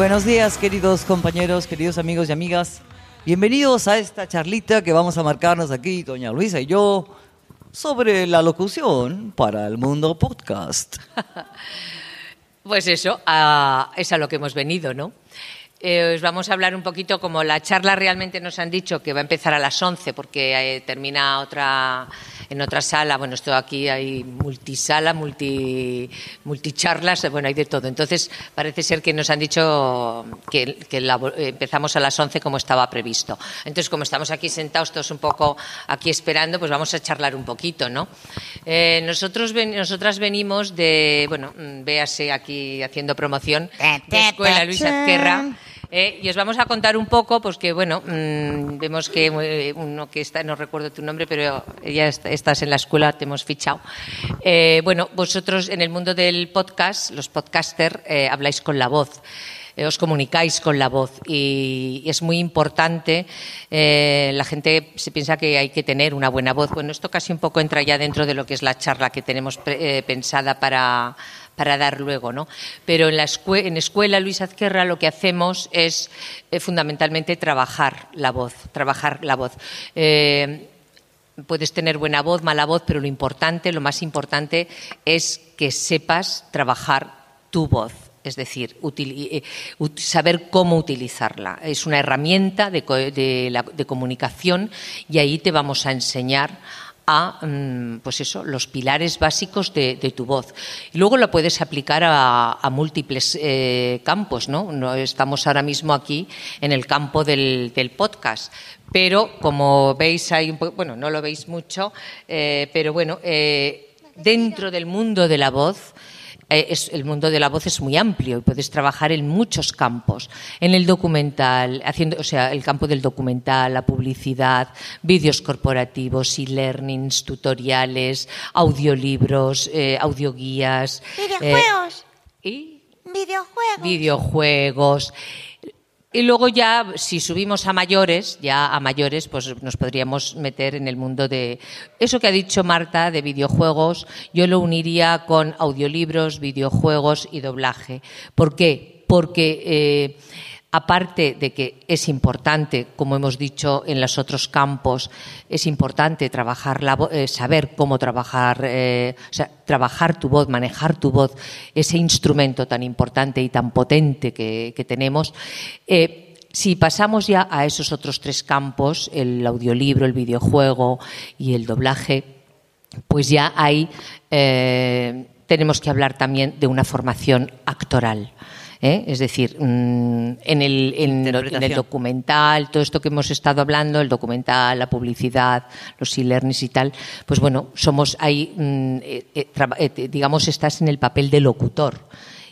Buenos días, queridos compañeros, queridos amigos y amigas. Bienvenidos a esta charlita que vamos a marcarnos aquí, doña Luisa y yo, sobre la locución para el mundo podcast. Pues eso, es a lo que hemos venido, ¿no? Eh, os vamos a hablar un poquito como la charla realmente nos han dicho que va a empezar a las 11 porque eh, termina otra en otra sala. Bueno, esto aquí hay multisala, multi, multicharlas, bueno, hay de todo. Entonces, parece ser que nos han dicho que, empezamos a las 11 como estaba previsto. Entonces, como estamos aquí sentados todos un poco aquí esperando, pues vamos a charlar un poquito, ¿no? Eh, nosotros nosotras venimos de, bueno, mm, véase aquí haciendo promoción, de Escuela Luis Azquerra. Eh, y os vamos a contar un poco, pues que bueno, mm, vemos que eh, uno que está, no recuerdo tu nombre, pero ya estás en la escuela, te hemos fichado. Eh, bueno, vosotros en el mundo del podcast, los podcasters, habláis con la voz os comunicáis con la voz y, es muy importante. la gente se piensa que hay que tener una buena voz. Bueno, esto casi un poco entra ya dentro de lo que es la charla que tenemos pensada para, para dar luego, ¿no? Pero en la en escuela Luis Azquerra lo que hacemos es eh, fundamentalmente trabajar la voz, trabajar la voz. Eh, puedes tener buena voz, mala voz, pero lo importante, lo más importante es que sepas trabajar tu voz. Es decir, eh, saber cómo utilizarla. Es una herramienta de, de comunicación y ahí te vamos a enseñar a mm, pues eso, los pilares básicos de, tu voz. Y luego lo puedes aplicar a, múltiples eh, campos, ¿no? ¿no? Estamos ahora mismo aquí en el campo del, podcast, pero como veis hay un bueno, no lo veis mucho, eh, pero bueno, eh, dentro del mundo de la voz eh, el mundo de la voz es muy amplio y puedes trabajar en muchos campos. En el documental, haciendo, o sea, el campo del documental, la publicidad, vídeos corporativos, e-learnings, tutoriales, audiolibros, eh, audioguías. Videojuegos. Eh, ¿Y? Videojuegos. Videojuegos. Y luego ya, si subimos a mayores, ya a mayores, pues nos podríamos meter en el mundo de eso que ha dicho Marta de videojuegos. Yo lo uniría con audiolibros, videojuegos y doblaje. ¿Por qué? Porque eh, aparte de que es importante, como hemos dicho en los otros campos, es importante trabajar la eh, saber cómo trabajar, eh, o sea, trabajar tu voz, manejar tu voz, ese instrumento tan importante y tan potente que, tenemos. Eh, si pasamos ya a esos otros tres campos, el audiolibro, el videojuego y el doblaje, pues ya ahí tenemos que hablar también de una formación actoral. ¿Eh? es decir, mm, en el, documental, todo esto que hemos estado hablando, el documental, la publicidad, los e-learnings y tal, pues bueno, somos ahí, mm, eh, eh, digamos, estás en el papel de locutor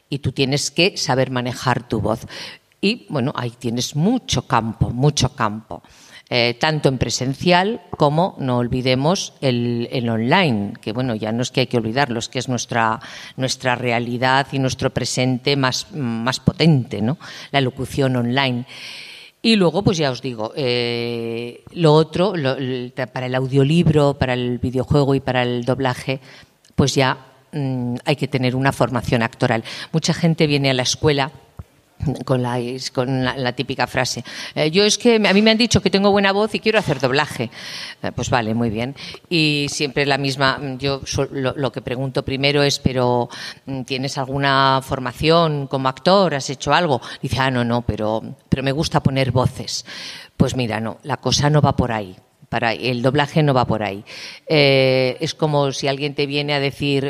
y tú tienes que saber manejar tu voz. Y bueno, ahí tienes mucho campo, mucho campo. Eh, tanto en presencial como, no olvidemos, el, online, que bueno, ya no es que hay que olvidarlo, es que es nuestra, nuestra realidad y nuestro presente más, más potente, ¿no? La locución online. Y luego, pues ya os digo, eh, lo otro, para el audiolibro, para el videojuego y para el doblaje, pues ya mm, hay que tener una formación actoral. Mucha gente viene a la escuela con la, con la, típica frase. Eh, yo es que a mí me han dicho que tengo buena voz y quiero hacer doblaje. Eh, pues vale, muy bien. Y siempre la misma, yo lo, que pregunto primero es, pero mm, ¿tienes alguna formación como actor? ¿Has hecho algo? Dice, ah, no, no, pero, pero me gusta poner voces. Pues mira, no, la cosa no va por ahí. Para, el doblaje no va por ahí. Eh, es como si alguien te viene a decir,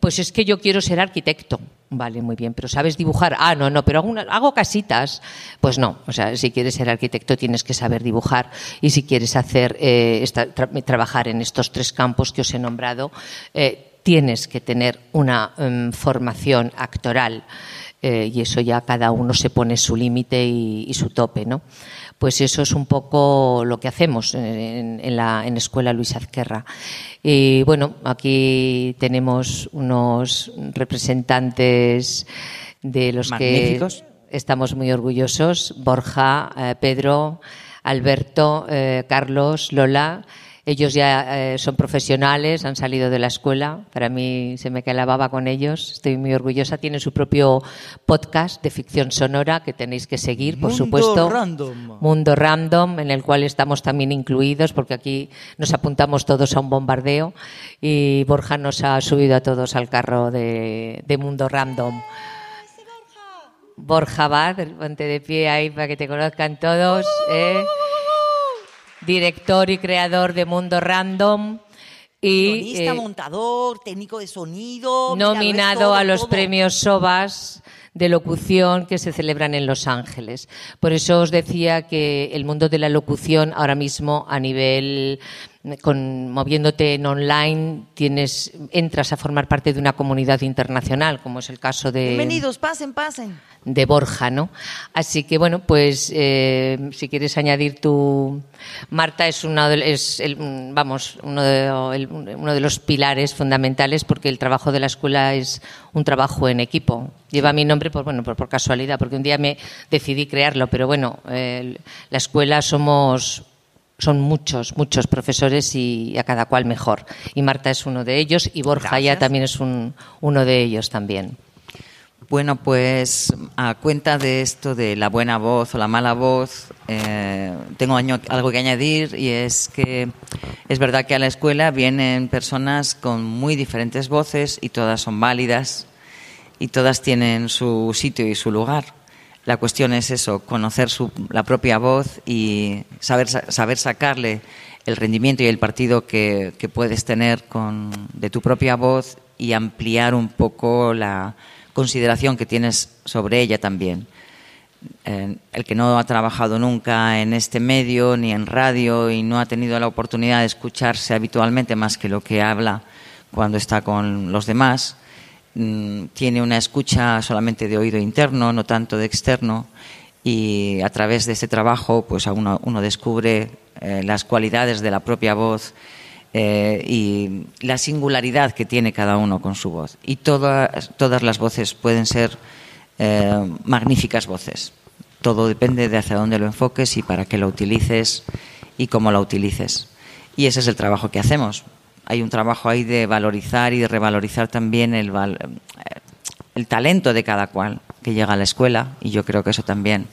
pues es que yo quiero ser arquitecto. Vale, muy bien, pero ¿sabes dibujar? Ah, no, no, pero hago, casitas. Pues no, o sea, si quieres ser arquitecto tienes que saber dibujar y si quieres hacer, eh, trabajar en estos tres campos que os he nombrado, eh, tienes que tener una em, formación actoral eh, y eso ya cada uno se pone su límite y su tope, ¿no? Pues eso es un poco lo que hacemos en, la en Escuela Luis Azquerra. Y bueno, aquí tenemos unos representantes de los que estamos muy orgullosos, Borja, eh, Pedro, Alberto, eh, Carlos, Lola Ellos ya eh, son profesionales, han salido de la escuela. Para mí se me cae la baba con ellos. Estoy muy orgullosa. Tienen su propio podcast de ficción sonora que tenéis que seguir, por Mundo supuesto. Random. Mundo Random, en el cual estamos también incluidos, porque aquí nos apuntamos todos a un bombardeo. Y Borja nos ha subido a todos al carro de, de Mundo Random. Borja Bad, ponte de pie ahí para que te conozcan todos. ¿eh? Director y creador de Mundo Random. Y Guionista, eh, montador, técnico de sonido. mira, lo es nominado todo, a los todo. premios SOBAS de locución que se celebran en Los Ángeles. Por eso os decía que el mundo de la locución ahora mismo a nivel con moviéndote en online tienes entras a formar parte de una comunidad internacional como es el caso de Bienvenidos, pasen, pasen. de Borja, ¿no? Así que bueno, pues eh, si quieres añadir tu Marta es de, es el, mm, vamos uno de, el- uno de los pilares fundamentales porque el trabajo de la escuela es un trabajo en equipo. Lleva mi nombre por bueno por, por casualidad porque un día me decidí crearlo, pero bueno, eh, la escuela somos son muchos, muchos profesores y a cada cual mejor. Y Marta es uno de ellos y Borja ya también es un, uno de ellos también. Bueno, pues a cuenta de esto de la buena voz o la mala voz, eh, tengo año- algo que añadir y es que es verdad que a la escuela vienen personas con muy diferentes voces y todas son válidas y todas tienen su sitio y su lugar. La cuestión es eso, conocer su- la propia voz y saber, sa- saber sacarle el rendimiento y el partido que, que puedes tener con, de tu propia voz y ampliar un poco la consideración que tienes sobre ella también. Eh, el que no ha trabajado nunca en este medio ni en radio y no ha tenido la oportunidad de escucharse habitualmente más que lo que habla cuando está con los demás, mm, tiene una escucha solamente de oído interno, no tanto de externo, y a través de este trabajo pues uno, uno descubre eh, las cualidades de la propia voz eh, y la singularidad que tiene cada uno con su voz. Y todas, todas las voces pueden ser eh, magníficas voces. Todo depende de hacia dónde lo enfoques y para qué lo utilices y cómo lo utilices. Y ese es el trabajo que hacemos. Hay un trabajo ahí de valorizar y de revalorizar también el, eh, el talento de cada cual que llega a la escuela y yo creo que eso también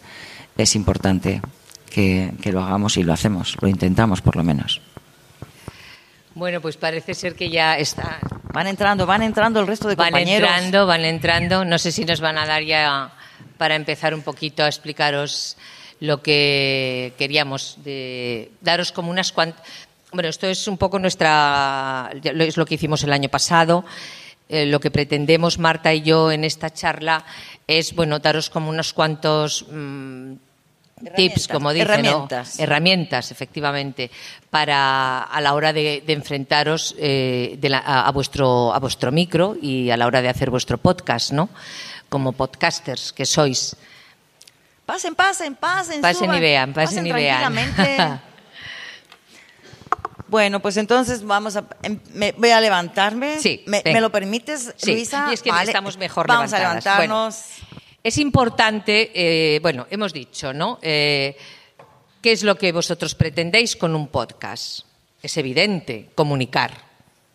es importante que, que lo hagamos y lo hacemos, lo intentamos por lo menos. Bueno, pues parece ser que ya está. Van entrando, van entrando el resto de Van compañeros. entrando, van entrando. No sé si nos van a dar ya para empezar un poquito a explicaros lo que queríamos, de daros como unas cuantas. Bueno, esto es un poco nuestra. es lo que hicimos el año pasado. Eh, lo que pretendemos Marta y yo en esta charla es, bueno, daros como unos cuantos. mm, tips, Herramientas, como dicen, ¿no? herramientas. herramientas, efectivamente, para a la hora de, de enfrentaros eh, de la- a, a vuestro a vuestro micro y a la hora de hacer vuestro podcast, ¿no? Como podcasters que sois. Pasen, pasen, pasen. Pasen suban, y vean, pasen y vean. bueno, pues entonces vamos a. em- me- voy a levantarme. Sí, ¿Me, lo permites, Sí, Luisa? y es que Vale. estamos mejor Vamos levantadas. a levantarnos. Es importante, eh, bueno, hemos dicho, ¿no? Eh, ¿Qué es lo que vosotros pretendéis con un podcast? Es evidente, comunicar.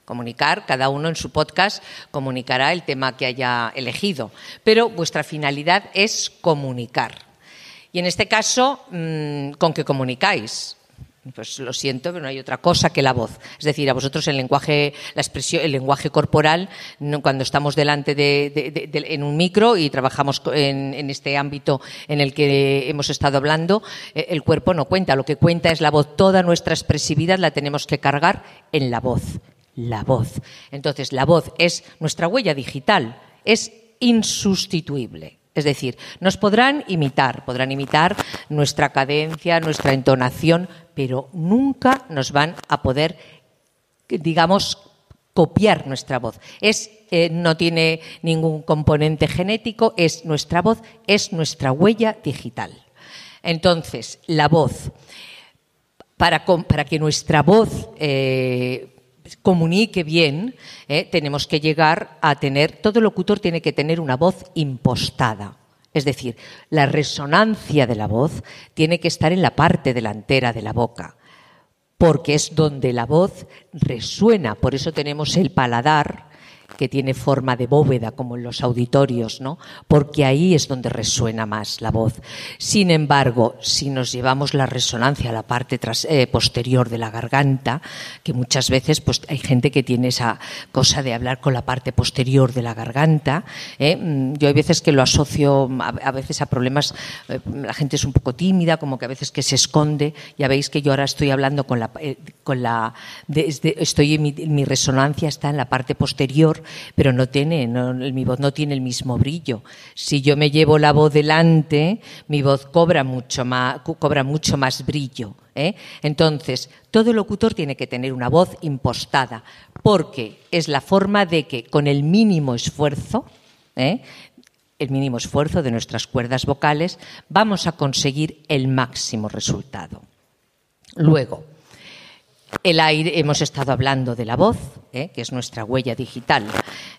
Comunicar, cada uno en su podcast comunicará el tema que haya elegido, pero vuestra finalidad es comunicar. Y en este caso, mm, ¿con qué comunicáis? Pues lo siento, pero no hay otra cosa que la voz. Es decir, a vosotros el lenguaje, la expresión, el lenguaje corporal, cuando estamos delante de, en un micro y trabajamos en este ámbito en el que hemos estado hablando, eh, el cuerpo no cuenta. Lo que cuenta es la voz. Toda nuestra expresividad la tenemos que cargar en la voz. La voz. Entonces, la voz es nuestra huella digital. Es insustituible. Es decir, nos podrán imitar, podrán imitar nuestra cadencia, nuestra entonación, pero nunca nos van a poder, digamos, copiar nuestra voz. Es, eh, no tiene ningún componente genético, es nuestra voz, es nuestra huella digital. Entonces, la voz, para, que nuestra voz eh, comunique bien, eh, tenemos que llegar a tener, todo locutor tiene que tener una voz impostada. Es decir, la resonancia de la voz tiene que estar en la parte delantera de la boca. porque es donde la voz resuena. Por eso tenemos el paladar que tiene forma de bóveda, como en los auditorios, ¿no? Porque ahí es donde resuena más la voz. Sin embargo, si nos llevamos la resonancia a la parte eh, posterior de la garganta, que muchas veces pues, hay gente que tiene esa cosa de hablar con la parte posterior de la garganta, ¿eh? mm, yo hay veces que lo asocio a, veces a problemas, eh, la gente es un poco tímida, como que a veces que se esconde, ya veis que yo ahora estoy hablando con la, con la estoy mi resonancia está en la parte posterior pero no tiene, mi voz no tiene el mismo brillo. Si yo me llevo la voz delante, mi voz cobra mucho más, cobra mucho más brillo. ¿eh? Entonces, todo locutor tiene que tener una voz impostada, porque es la forma de que con el mínimo esfuerzo, ¿eh? el mínimo esfuerzo de nuestras cuerdas vocales, vamos a conseguir el máximo resultado. Luego, el aire, hemos estado hablando de la voz, ¿eh? que es nuestra huella digital.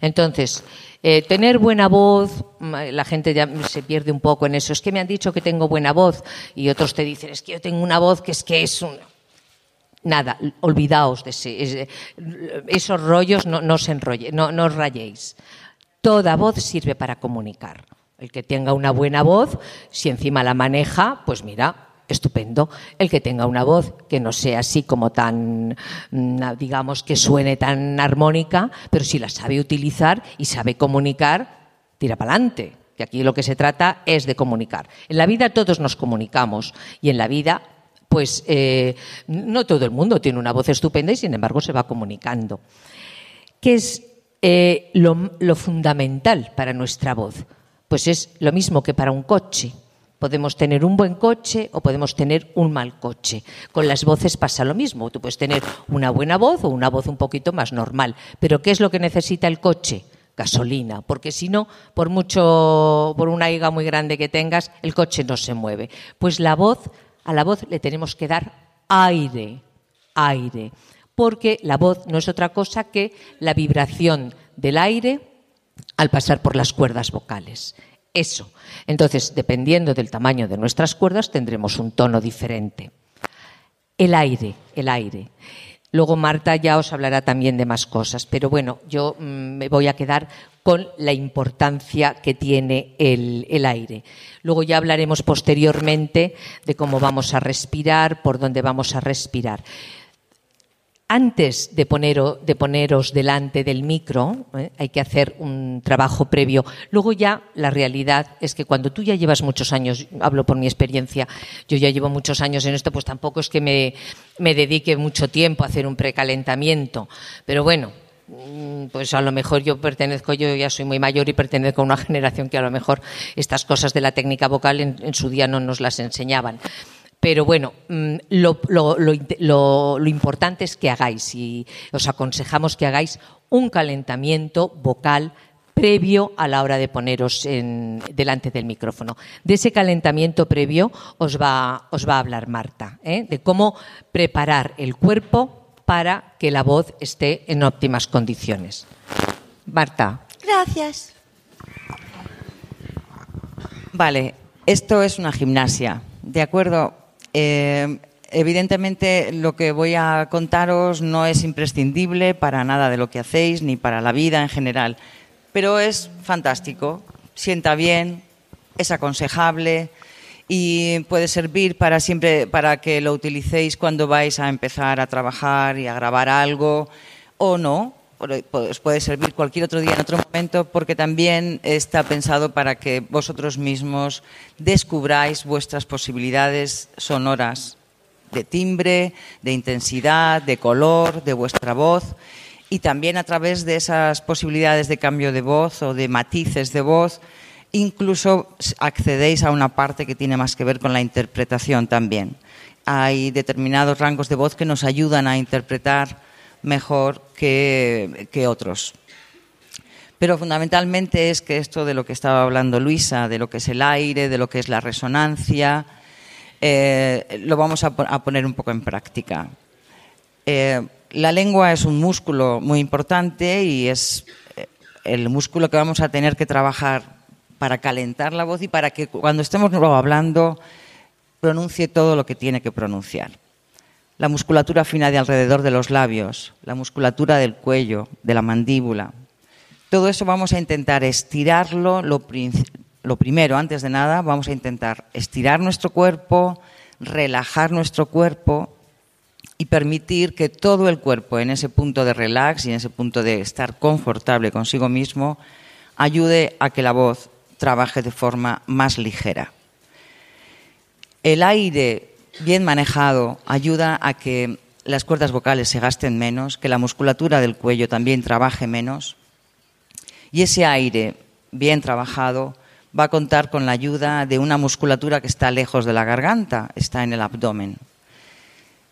Entonces, eh, tener buena voz, la gente ya se pierde un poco en eso. Es que me han dicho que tengo buena voz y otros te dicen, es que yo tengo una voz que es que es un... Nada, olvidaos de ese, esos rollos, no, se enrolle, no, no os rayéis. Toda voz sirve para comunicar. El que tenga una buena voz, si encima la maneja, pues mira, estupendo. El que tenga una voz que no sea así como tan, mm, digamos, que suene tan armónica, pero si la sabe utilizar y sabe comunicar, tira para adelante. Que aquí lo que se trata es de comunicar. En la vida todos nos comunicamos y en la vida, pues eh, no todo el mundo tiene una voz estupenda y sin embargo se va comunicando. ¿Qué es eh, lo fundamental para nuestra voz? Pues es lo mismo que para un coche Podemos tener un buen coche o podemos tener un mal coche. Con las voces pasa lo mismo. Tú puedes tener una buena voz o una voz un poquito más normal. Pero ¿qué es lo que necesita el coche? Gasolina, porque si no, por mucho, por una higa muy grande que tengas, el coche no se mueve. Pues la voz, a la voz le tenemos que dar aire, aire, porque la voz no es otra cosa que la vibración del aire al pasar por las cuerdas vocales eso. Entonces, dependiendo del tamaño de nuestras cuerdas, tendremos un tono diferente. El aire, el aire. Luego Marta ya os hablará también de más cosas, pero bueno, yo mm, me voy a quedar con la importancia que tiene el, el, aire. Luego ya hablaremos posteriormente de cómo vamos a respirar, por dónde vamos a respirar antes de, poneros delante del micro, ¿eh? hay que hacer un trabajo previo. Luego ya la realidad es que cuando tú ya llevas muchos años, hablo por mi experiencia, yo ya llevo muchos años en esto, pues tampoco es que me, me dedique mucho tiempo a hacer un precalentamiento. Pero bueno, mm, pues a lo mejor yo pertenezco, yo ya soy muy mayor y pertenezco a una generación que a lo mejor estas cosas de la técnica vocal en su día no nos las enseñaban. Pero bueno, mm, lo, importante es que hagáis y os aconsejamos que hagáis un calentamiento vocal previo a la hora de poneros delante del micrófono. De ese calentamiento previo os va, os va a hablar Marta, ¿eh? de cómo preparar el cuerpo para que la voz esté en óptimas condiciones. Marta. Gracias. Vale, esto es una gimnasia, ¿de acuerdo? Eh, evidentemente, lo que voy a contaros no es imprescindible para nada de lo que hacéis ni para la vida en general, pero es fantástico, sienta bien, es aconsejable y puede servir para siempre para que lo utilicéis cuando vais a empezar a trabajar y a grabar algo o no, os puede servir cualquier otro día en otro momento porque también está pensado para que vosotros mismos descubráis vuestras posibilidades sonoras de timbre, de intensidad, de color, de vuestra voz y también a través de esas posibilidades de cambio de voz o de matices de voz incluso accedéis a una parte que tiene más que ver con la interpretación también. Hay determinados rangos de voz que nos ayudan a interpretar mejor que, otros. Pero fundamentalmente es que esto de lo que estaba hablando Luisa, de lo que es el aire, de lo que es la resonancia, eh, lo vamos a, poner un poco en práctica. Eh, la lengua es un músculo muy importante y es eh, el músculo que vamos a tener que trabajar para calentar la voz y para que cuando estemos hablando pronuncie todo lo que tiene que pronunciar. La musculatura fina de alrededor de los labios, la musculatura del cuello, de la mandíbula. Todo eso vamos a intentar estirarlo. Lo, primero, antes de nada, vamos a intentar estirar nuestro cuerpo, relajar nuestro cuerpo y permitir que todo el cuerpo en ese punto de relax y en ese punto de estar confortable consigo mismo ayude a que la voz trabaje de forma más ligera. El aire bien manejado ayuda a que las cuerdas vocales se gasten menos, que la musculatura del cuello también trabaje menos. Y ese aire bien trabajado va a contar con la ayuda de una musculatura que está lejos de la garganta, está en el abdomen.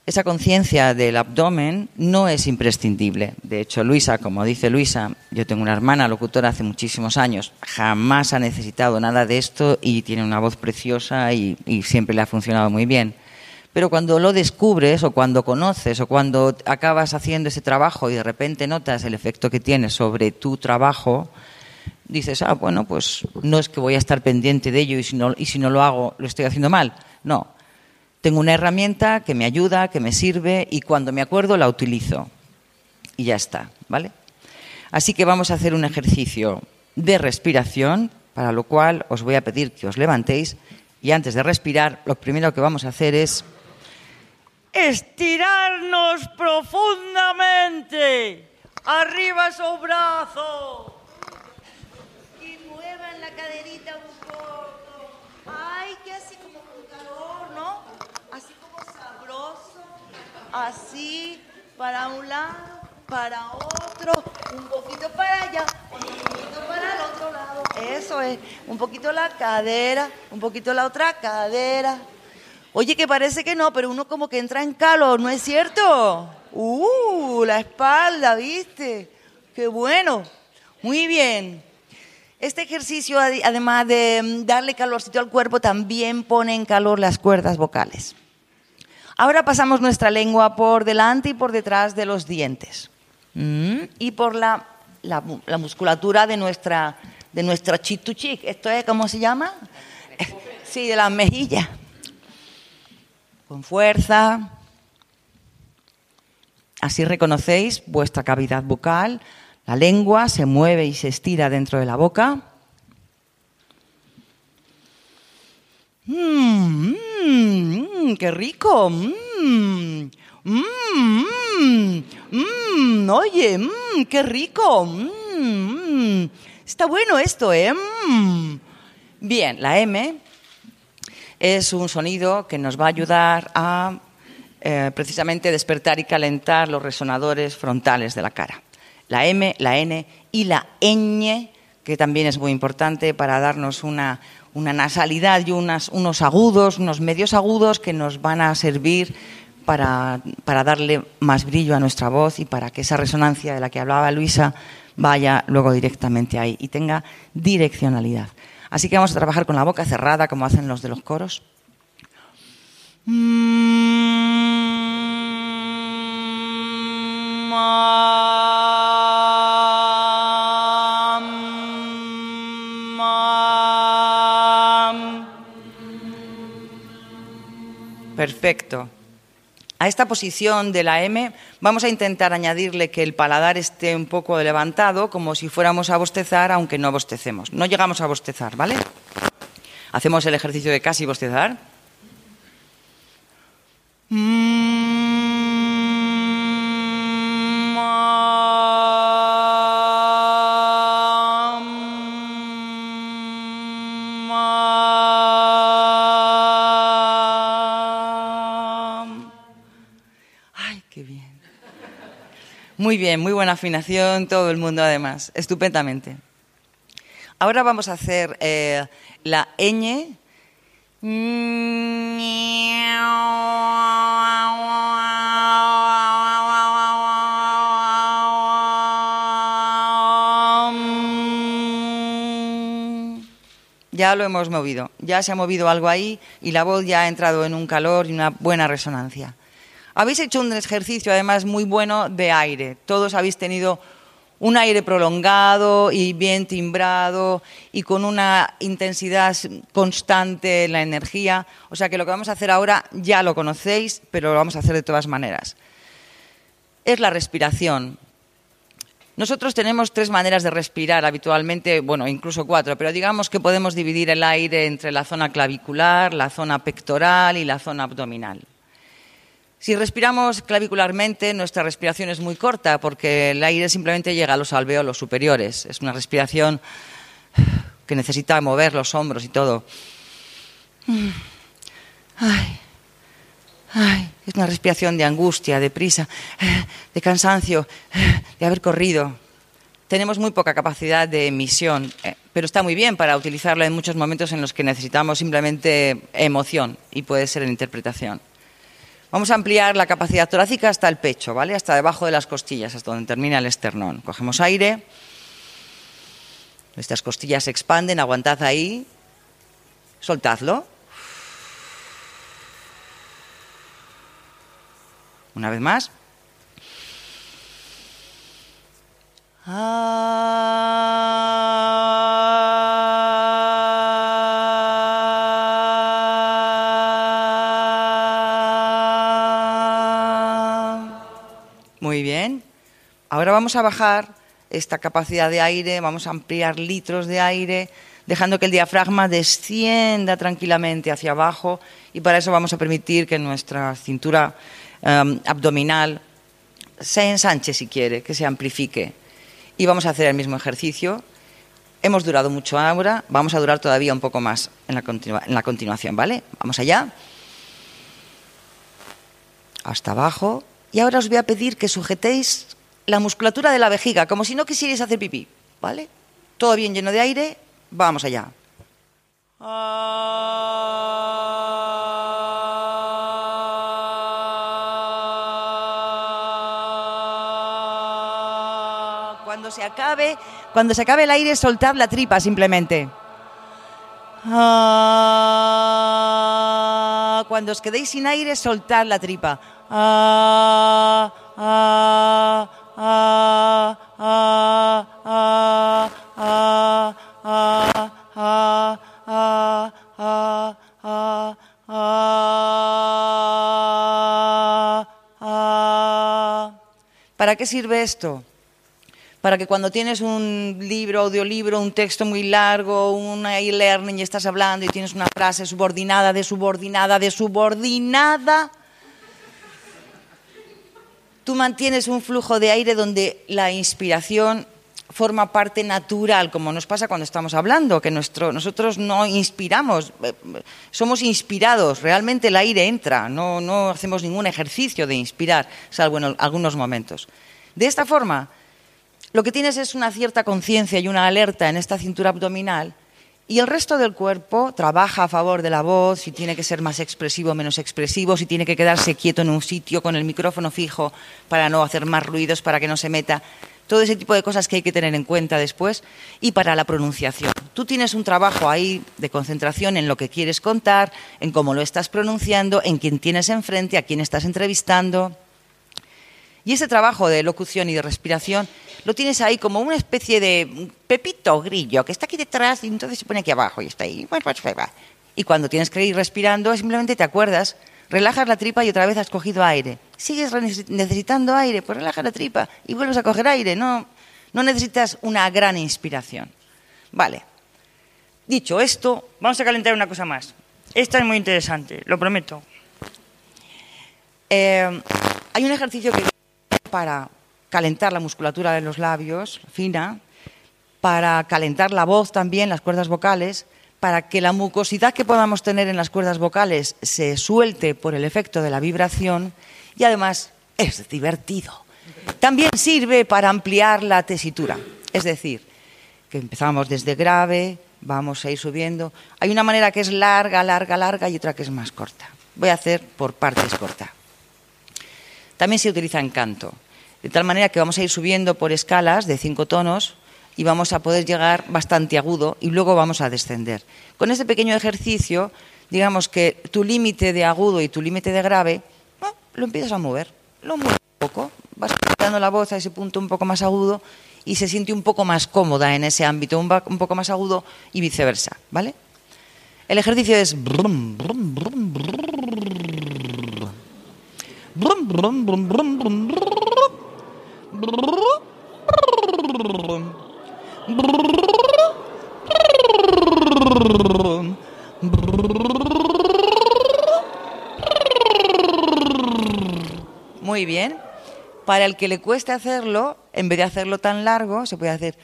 Esa conciencia del abdomen no es imprescindible. De hecho, Luisa, como dice Luisa, yo tengo una hermana locutora hace muchísimos años, jamás ha necesitado nada de esto y tiene una voz preciosa y, siempre le ha funcionado muy bien. Pero cuando lo descubres o cuando conoces o cuando acabas haciendo ese trabajo y de repente notas el efecto que tiene sobre tu trabajo, dices, ah, bueno, pues no es que voy a estar pendiente de ello y si no, y si no lo hago, lo estoy haciendo mal. No, tengo una herramienta que me ayuda, que me sirve y cuando me acuerdo la utilizo. Y ya está, ¿vale? Así que vamos a hacer un ejercicio de respiración, para lo cual os voy a pedir que os levantéis y antes de respirar, lo primero que vamos a hacer es estirarnos profundamente. Arriba esos brazos. Y muevan la caderita un poco. Ay, que así como con calor, ¿no? Así como sabroso. Así, para un lado, para otro, un poquito para allá, un poquito para el otro lado. Eso es, un poquito la cadera, un poquito la otra cadera. Oye, que parece que no, pero uno como que entra en calor, ¿no es cierto? Uh, la espalda, ¿viste? Qué bueno. Muy bien. Este ejercicio, además de mm, darle calorcito al cuerpo, también pone en calor las cuerdas vocales. Ahora pasamos nuestra lengua por delante y por detrás de los dientes. Mm, Y por la, la mu- la musculatura de nuestra, de nuestra chituchic. ¿Esto es cómo se llama? Sí, de las mejillas. Con fuerza. Así reconocéis vuestra cavidad bucal. La lengua se mueve y se estira dentro de la boca. Mmm, mmm, qué rico. Mmm, mmm, mmm, oye, mmm, qué rico. Mmm, está bueno esto, ¿eh? Mm. Bien, la M es un sonido que nos va a ayudar a eh, precisamente despertar y calentar los resonadores frontales de la cara. La M, la N y la ñ, que también es muy importante para darnos una, una nasalidad y unas- unos agudos, unos medios agudos que nos van a servir para, para darle más brillo a nuestra voz y para que esa resonancia de la que hablaba Luisa vaya luego directamente ahí y tenga direccionalidad. Así que vamos a trabajar con la boca cerrada como hacen los de los coros. Perfecto. A esta posición de la M vamos a intentar añadirle que el paladar esté un poco levantado, como si fuéramos a bostezar, aunque no bostecemos. No llegamos a bostezar, ¿vale? Hacemos el ejercicio de casi bostezar. Ay, Muy bien, muy buena afinación, todo el mundo además, estupendamente. Ahora vamos a hacer eh, la ñ. Ya lo hemos movido, ya se ha movido algo ahí y la voz ya ha entrado en un calor y una buena resonancia. Habéis hecho un ejercicio además muy bueno de aire. Todos habéis tenido Un aire prolongado y bien timbrado y con una intensidad constante en la energía. O sea que lo que vamos a hacer ahora ya lo conocéis, pero lo vamos a hacer de todas maneras. Es la respiración. Nosotros tenemos tres maneras de respirar habitualmente, bueno, incluso cuatro, pero digamos que podemos dividir el aire entre la zona clavicular, la zona pectoral y la zona abdominal. Si respiramos clavicularmente, nuestra respiración es muy corta porque el aire simplemente llega a los alveolos superiores. Es una respiración que necesita mover los hombros y todo. Ay, ay, es una respiración de angustia, de prisa, de cansancio, de haber corrido. Tenemos muy poca capacidad de emisión, eh, pero está muy bien para utilizarla en muchos momentos en los que necesitamos simplemente emoción y puede ser en interpretación. Vamos a ampliar la capacidad torácica hasta el pecho, ¿vale? Hasta debajo de las costillas, hasta donde termina el esternón. Cogemos aire. Nuestras costillas se expanden, aguantad ahí. Soltadlo. Una vez más. Muy Ahora vamos a bajar esta capacidad de aire, vamos a ampliar litros de aire, dejando que el diafragma descienda tranquilamente hacia abajo y para eso vamos a permitir que nuestra cintura um, abdominal se ensanche si quiere, que se amplifique. Y vamos a hacer el mismo ejercicio. Hemos durado mucho ahora, vamos a durar todavía un poco más en la, en la continuación, ¿vale? Vamos allá. Hasta abajo. Y ahora os voy a pedir que sujetéis la musculatura de la vejiga, como si no quisierais hacer pipí, ¿vale? Todo bien lleno de aire, vamos allá. Cuando se acabe, cuando se acabe el aire, soltad la tripa simplemente. Cuando os quedéis sin aire, soltad la tripa. ¿Para qué sirve esto? Para que cuando tienes un libro, audiolibro, un texto muy largo, un e-learning y estás hablando y tienes una frase subordinada, de subordinada, de subordinada, tú mantienes un flujo de aire donde la inspiración forma parte natural, como nos pasa cuando estamos hablando, que nosotros no inspiramos, eh, somos inspirados, realmente el aire entra, no hacemos ningún ejercicio de inspirar, salvo en algunos momentos. De esta forma, lo que tienes es una cierta conciencia y una alerta en esta cintura abdominal y el resto del cuerpo trabaja a favor de la voz, si tiene que ser más expresivo o menos expresivo, si tiene que quedarse quieto en un sitio con el micrófono fijo para no hacer más ruidos, para que no se meta. Todo ese tipo de cosas que hay que tener en cuenta después. Y para la pronunciación. Tú tienes un trabajo ahí de concentración en lo que quieres contar, en cómo lo estás pronunciando, en quién tienes enfrente, a quién estás entrevistando. Y ese trabajo de locución y de respiración lo tienes ahí como una especie de pepito grillo que está aquí detrás y entonces se pone aquí abajo y está ahí. Y cuando tienes que ir respirando, simplemente te acuerdas, relajas la tripa y otra vez has cogido aire. ¿Sigues necesitando aire? Pues relaja la tripa y vuelves a coger aire. No, no necesitas una gran inspiración. Vale. Dicho esto, vamos a calentar una cosa más. Esta es muy interesante, lo prometo. Eh, hay un ejercicio que para calentar la musculatura de los labios fina, para calentar la voz también, las cuerdas vocales, para que la mucosidad que podamos tener en las cuerdas vocales se suelte por el efecto de la vibración y además es divertido. También sirve para ampliar la tesitura, es decir, que empezamos desde grave, vamos a ir subiendo. Hay una manera que es larga, larga, larga y otra que es más corta. Voy a hacer por partes corta. También se utiliza en canto. De tal manera que vamos a ir subiendo por escalas de cinco tonos y vamos a poder llegar bastante agudo y luego vamos a descender. Con este pequeño ejercicio, digamos que tu límite de agudo y tu límite de grave, lo empiezas a mover. Lo mueves un poco, vas aumentando la voz a ese punto un poco más agudo y se siente un poco más cómoda en ese ámbito, un poco más agudo y viceversa, ¿vale? El ejercicio es Muy bien. Para el que le cueste hacerlo, en vez de hacerlo tan largo, se puede hacer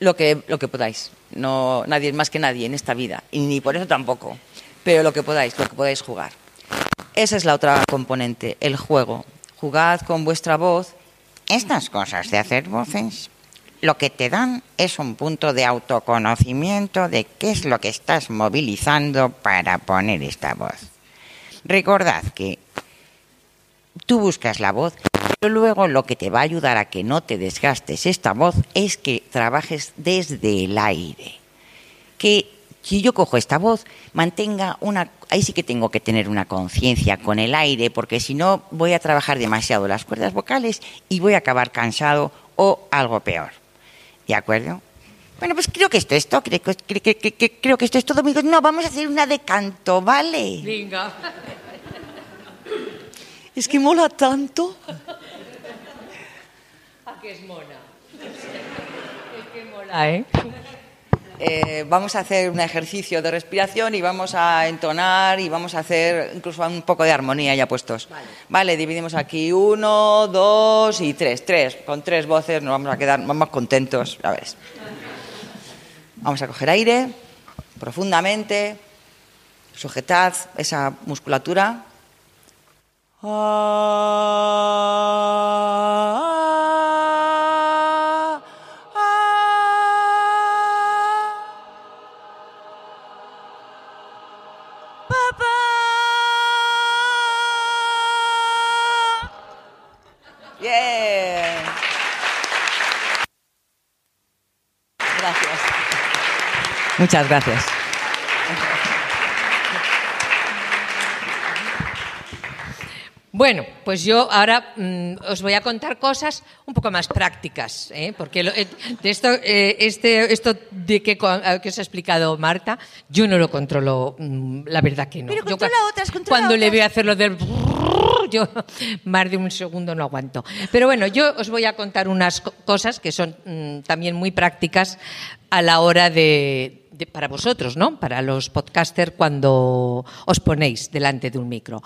lo que, lo que podáis. No, nadie es más que nadie en esta vida, y ni por eso tampoco, pero lo que podáis, lo que podáis jugar. Esa es la otra componente, el juego. Jugad con vuestra voz. Estas cosas de hacer voces lo que te dan es un punto de autoconocimiento de qué es lo que estás movilizando para poner esta voz. Recordad que tú buscas la voz, pero luego lo que te va a ayudar a que no te desgastes esta voz es que trabajes desde el aire. Que si yo cojo esta voz, mantenga una... Ahí sí que tengo que tener una conciencia con el aire, porque si no voy a trabajar demasiado las cuerdas vocales y voy a acabar cansado o algo peor. ¿De acuerdo? Bueno, pues creo que esto es todo. Creo, que- creo que- que- que- creo que esto es todo, amigos. No, vamos a hacer una de canto, ¿vale? Venga. Es que mola tanto. ¿A qué es mona? Es que mola, ¿eh? Eh, vamos a hacer un ejercicio de respiración y vamos a entonar y vamos a hacer incluso un poco de armonía ya puestos. Vale, dividimos aquí uno, dos y tres. Tres. Con tres voces nos vamos a quedar más contentos. A ver. Vamos a coger aire profundamente. Sujetad esa musculatura. Ah, Muchas gracias. Bueno, pues yo ahora mm, os voy a contar cosas un poco más prácticas, ¿eh? porque lo- eh, de esto, eh, este, esto de que, eh, que os ha explicado Marta, yo no lo controlo, mm, la verdad que no. Pero Yo controla cua- otras, controla Cuando le otras. veo hacer lo del... Yo más de un segundo no aguanto. Pero bueno, yo os voy a contar unas co- cosas que son mm, también muy prácticas a la hora de, para vosotros, ¿no? Para los podcasters cuando os ponéis delante de un micro.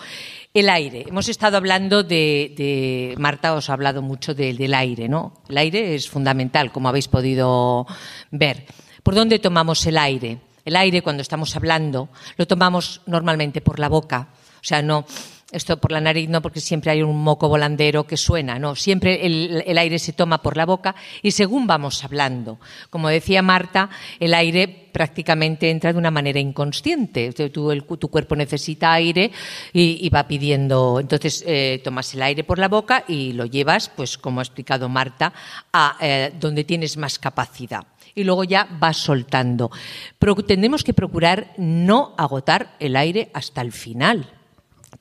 El aire. Hemos estado hablando de, de- Marta os ha hablado mucho de- del aire, ¿no? El aire es fundamental, como habéis podido ver. ¿Por dónde tomamos el aire? El aire, cuando estamos hablando, lo tomamos normalmente por la boca. O sea, no, esto por la nariz no, porque siempre hay un moco volandero que suena, no. Siempre el, el aire se toma por la boca y según vamos hablando. Como decía Marta, el aire prácticamente entra de una manera inconsciente. Tú- el- tu cuerpo necesita aire y, va pidiendo. Entonces eh, tomas el aire por la boca y lo llevas, pues como ha explicado Marta, a eh, donde tienes más capacidad y luego ya vas soltando. Pero tenemos que procurar no agotar el aire hasta el final.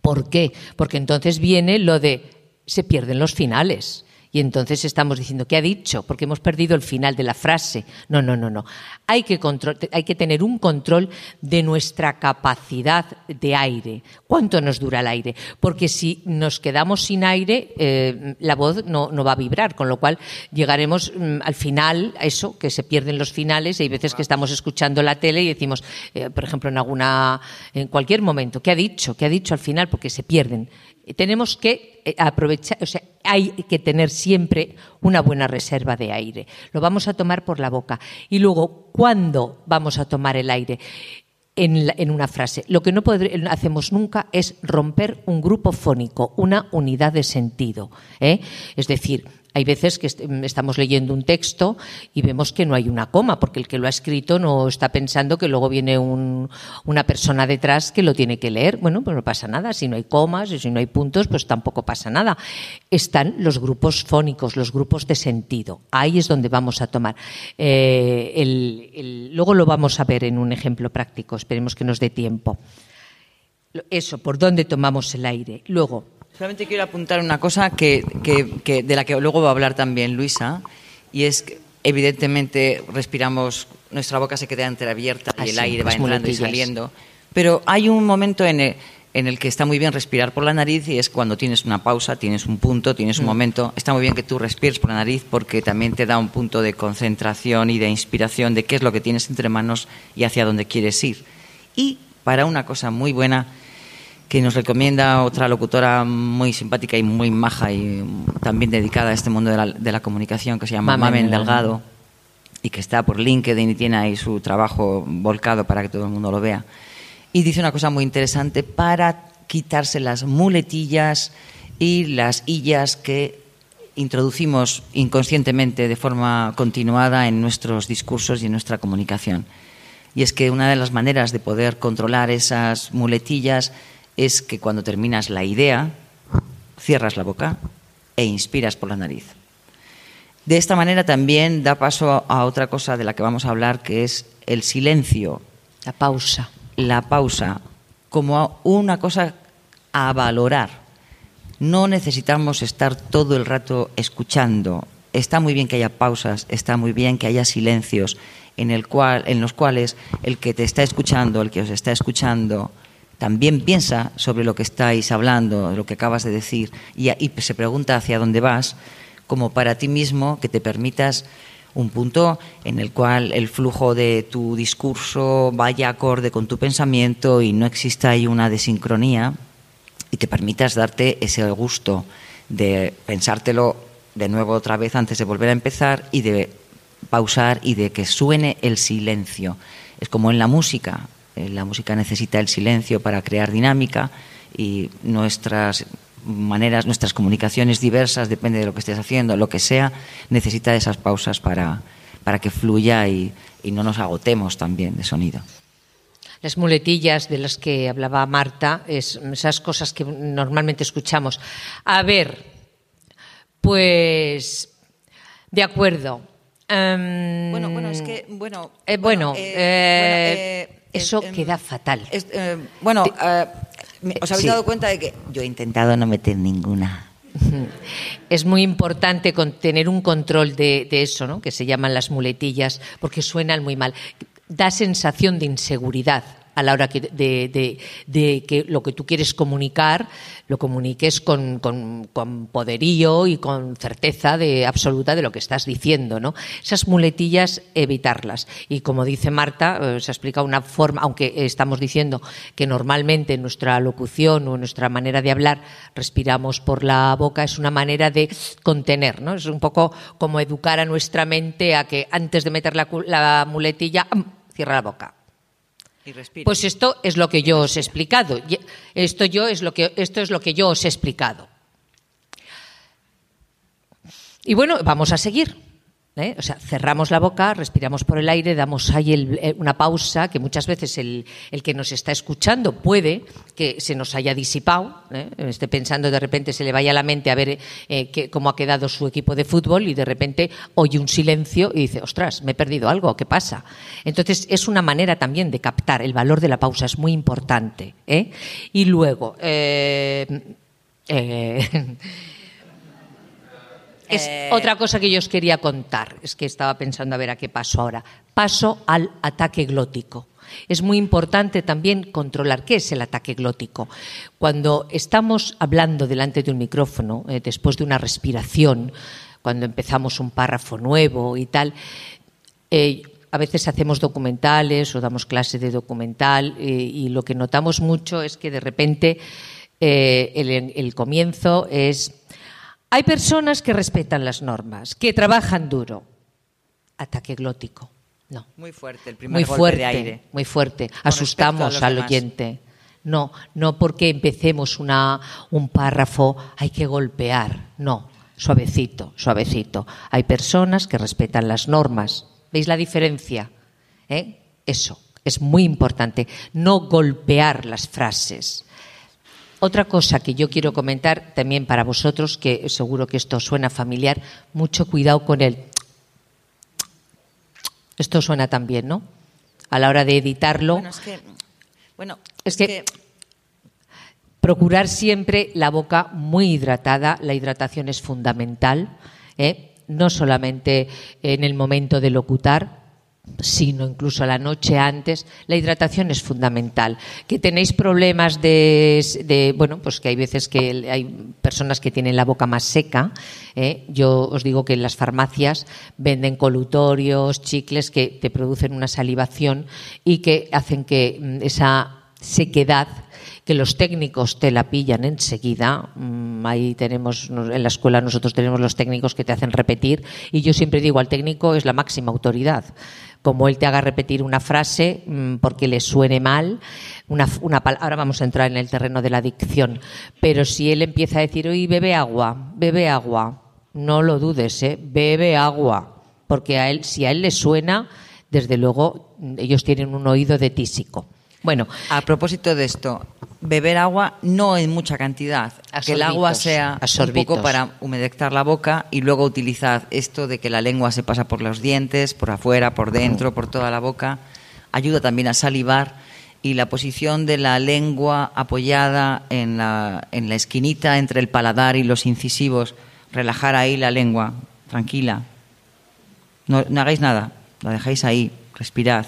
¿Por qué? Porque entonces viene lo de se pierden los finales. Y entonces estamos diciendo, ¿qué ha dicho? Porque hemos perdido el final de la frase. No, no, no, no. Hay que, control- hay que tener un control de nuestra capacidad de aire. ¿Cuánto nos dura el aire? Porque si nos quedamos sin aire, eh, la voz no, no va a vibrar, con lo cual llegaremos mm, al final, a eso, que se pierden los finales. Hay veces que estamos escuchando la tele y decimos, eh, por ejemplo, en alguna, en cualquier momento, ¿qué ha dicho? ¿Qué ha dicho al final? Porque se pierden. Tenemos que eh, aprovechar, o sea, hay que tener siempre una buena reserva de aire. Lo vamos a tomar por la boca. Y luego, ¿cuándo vamos a tomar el aire? En, una frase. Lo que no hacemos nunca es romper un grupo fónico, una unidad de sentido. ¿eh? Es decir, hay veces que estamos leyendo un texto y vemos que no hay una coma, porque el que lo ha escrito no está pensando que luego viene una persona detrás que lo tiene que leer. Bueno, pues no pasa nada. Si no hay comas y si no hay puntos, pues tampoco pasa nada. Están los grupos fónicos, los grupos de sentido. Ahí es donde vamos a tomar. Eh, luego lo vamos a ver en un ejemplo práctico. Esperemos que nos dé tiempo. Eso, por dónde tomamos el aire. Luego, Solamente quiero apuntar una cosa que, que, de la que luego va a hablar también Luisa, y es que evidentemente respiramos, nuestra boca se queda entreabierta y el aire va entrando y saliendo, pero hay un momento en el, en el que está muy bien respirar por la nariz y es cuando tienes una pausa, tienes un punto, tienes un mm. momento. Está muy bien que tú respires por la nariz porque también te da un punto de concentración y de inspiración de qué es lo que tienes entre manos y hacia dónde quieres ir. Y para una cosa muy buena que nos recomienda otra locutora muy simpática y muy maja y también dedicada a este mundo de la, comunicación, que se llama Mamen, Delgado, y que está por LinkedIn y tiene ahí su trabajo volcado para que todo el mundo lo vea. Y dice una cosa muy interesante para quitarse las muletillas y las illas que introducimos inconscientemente de forma continuada en nuestros discursos y en nuestra comunicación. Y es que una de las maneras de poder controlar esas muletillas es que cuando terminas la idea, cierras la boca e inspiras por la nariz. De esta manera también da paso a otra cosa de la que vamos a hablar, que es el silencio. La pausa. La pausa como una cosa a valorar. No necesitamos estar todo el rato escuchando. Está muy bien que haya pausas, está muy bien que haya silencios en, el cual, en los cuales el que te está escuchando, el que os está escuchando, también piensa sobre lo que estáis hablando, lo que acabas de decir, y, se pregunta hacia dónde vas, como para ti mismo que te permitas un punto en el cual el flujo de tu discurso vaya acorde con tu pensamiento y no exista ahí una desincronía y te permitas darte ese gusto de pensártelo de nuevo otra vez antes de volver a empezar y de pausar y de que suene el silencio. Es como en la música, la música necesita el silencio para crear dinámica y nuestras maneras, nuestras comunicaciones diversas, depende de lo que estés haciendo, lo que sea, necesita esas pausas para, para que fluya y, y no nos agotemos también de sonido las muletillas de las que hablaba Marta, es, esas cosas que normalmente escuchamos. A ver, pues de acuerdo. Em, bueno, bueno, es que, bueno. Eh, bueno, eh, eso em, queda fatal. Eh, bueno, eh, os habéis dado cuenta de que yo he intentado no meter ninguna. Es muy importante tener un control de, de, eso, ¿no? que se llaman las muletillas, porque suenan muy mal. Da sensación de inseguridad a la hora de, que lo que tú quieres comunicar lo comuniques con, poderío y con certeza de, absoluta de lo que estás diciendo. ¿no? Esas muletillas, evitarlas. Y como dice Marta, eh, se ha explicado una forma, aunque estamos diciendo que normalmente en nuestra locución o en nuestra manera de hablar respiramos por la boca, es una manera de contener. ¿no? Es un poco como educar a nuestra mente a que antes de meter la muletilla, cierra la boca pues esto es lo que yo os he explicado. Esto, yo es lo que, esto es lo que yo os he explicado. Y bueno, vamos a seguir. ¿Eh? O sea, cerramos la boca, respiramos por el aire, damos ahí eh, una pausa, que muchas veces el, que nos está escuchando puede que se nos haya disipado, ¿eh? esté pensando de repente se le vaya a la mente a ver cómo ha quedado su equipo de fútbol y de repente oye un silencio y dice, ostras, me he perdido algo, ¿qué pasa? Entonces es una manera también de captar el valor de la pausa, es muy importante. Y luego, Es eh, otra cosa que yo os quería contar, es que estaba pensando a ver a qué paso ahora. Paso al ataque glótico. Es muy importante también controlar qué es el ataque glótico. Cuando estamos hablando delante de un micrófono, eh, después de una respiración, cuando empezamos un párrafo nuevo y tal, eh, a veces hacemos documentales o damos clase de documental y lo que notamos mucho es que de repente el, el comienzo es, hay personas que respetan las normas, que trabajan duro. Ataque glótico. No. Muy fuerte, el primer Muy golpe fuerte, de aire. muy fuerte. Asustamos al demás. oyente. No, no porque empecemos una, un párrafo hay que golpear. No, suavecito, suavecito. Hay personas que respetan las normas. ¿Veis la diferencia? ¿Eh? Eso es muy importante. No golpear las frases. Otra cosa que yo quiero comentar también para vosotros, que seguro que esto suena familiar, mucho cuidado con el esto suena también, ¿no? A la hora de editarlo, Bueno, es que, bueno, Es que- procurar siempre la boca muy hidratada. La hidratación es fundamental, ¿eh? no solamente en el momento de locutar, sino incluso la noche antes. La hidratación es fundamental. Que tenéis problemas de, bueno, pues que hay veces que hay personas que tienen la boca más seca. ¿eh? Yo os digo que en las farmacias venden colutorios, chicles que te producen una salivación y que hacen que mm, esa sequedad que los técnicos te la pillan enseguida. Mm, Ahí tenemos, en la escuela nosotros tenemos los técnicos que te hacen repetir y yo siempre digo al técnico es la máxima autoridad. Como él te haga repetir una frase mm, porque le suene mal, una, una ahora vamos a entrar en el terreno de la dicción, pero si él empieza a decir, oye, bebe agua, bebe agua, no lo dudes, ¿eh? bebe agua, porque a él, si a él le suena, desde luego mm, ellos tienen un oído de tísico. Bueno, A propósito de esto, beber agua no en mucha cantidad, A que el agua sea un poco para humedectar la boca y luego utilizad esto de que la lengua se pasa por los dientes, por afuera, por dentro, por toda la boca. Ayuda también a salivar y la posición de la lengua apoyada en la, en la esquinita entre el paladar y los incisivos, relajar ahí la lengua, tranquila. No, no hagáis nada, la dejáis ahí, respirad.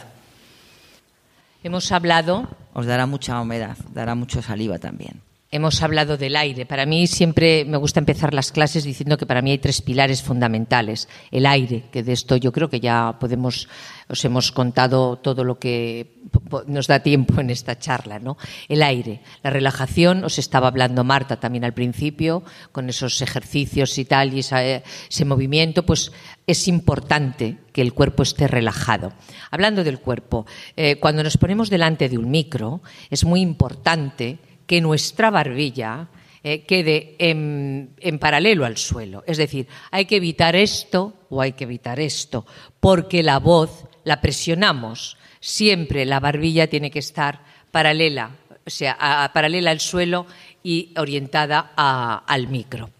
Hemos hablado Os dará mucha humedad, dará mucho saliva también. Hemos hablado del aire. Para mí siempre me gusta empezar las clases diciendo que para mí hay tres pilares fundamentales. El aire, que de esto yo creo que ya podemos, os hemos contado todo lo que nos da tiempo en esta charla, ¿no? El aire, la relajación, os estaba hablando Marta también al principio, con esos ejercicios y tal, y esa- ese movimiento, pues es importante que el cuerpo esté relajado. Hablando del cuerpo, eh, cuando nos ponemos delante de un micro, es muy importante que nuestra barbilla eh, quede en, en paralelo al suelo. Es decir, hay que evitar esto o hay que evitar esto, porque la voz la presionamos. Siempre la barbilla tiene que estar paralela, o sea, paralela al suelo y orientada a- al micro.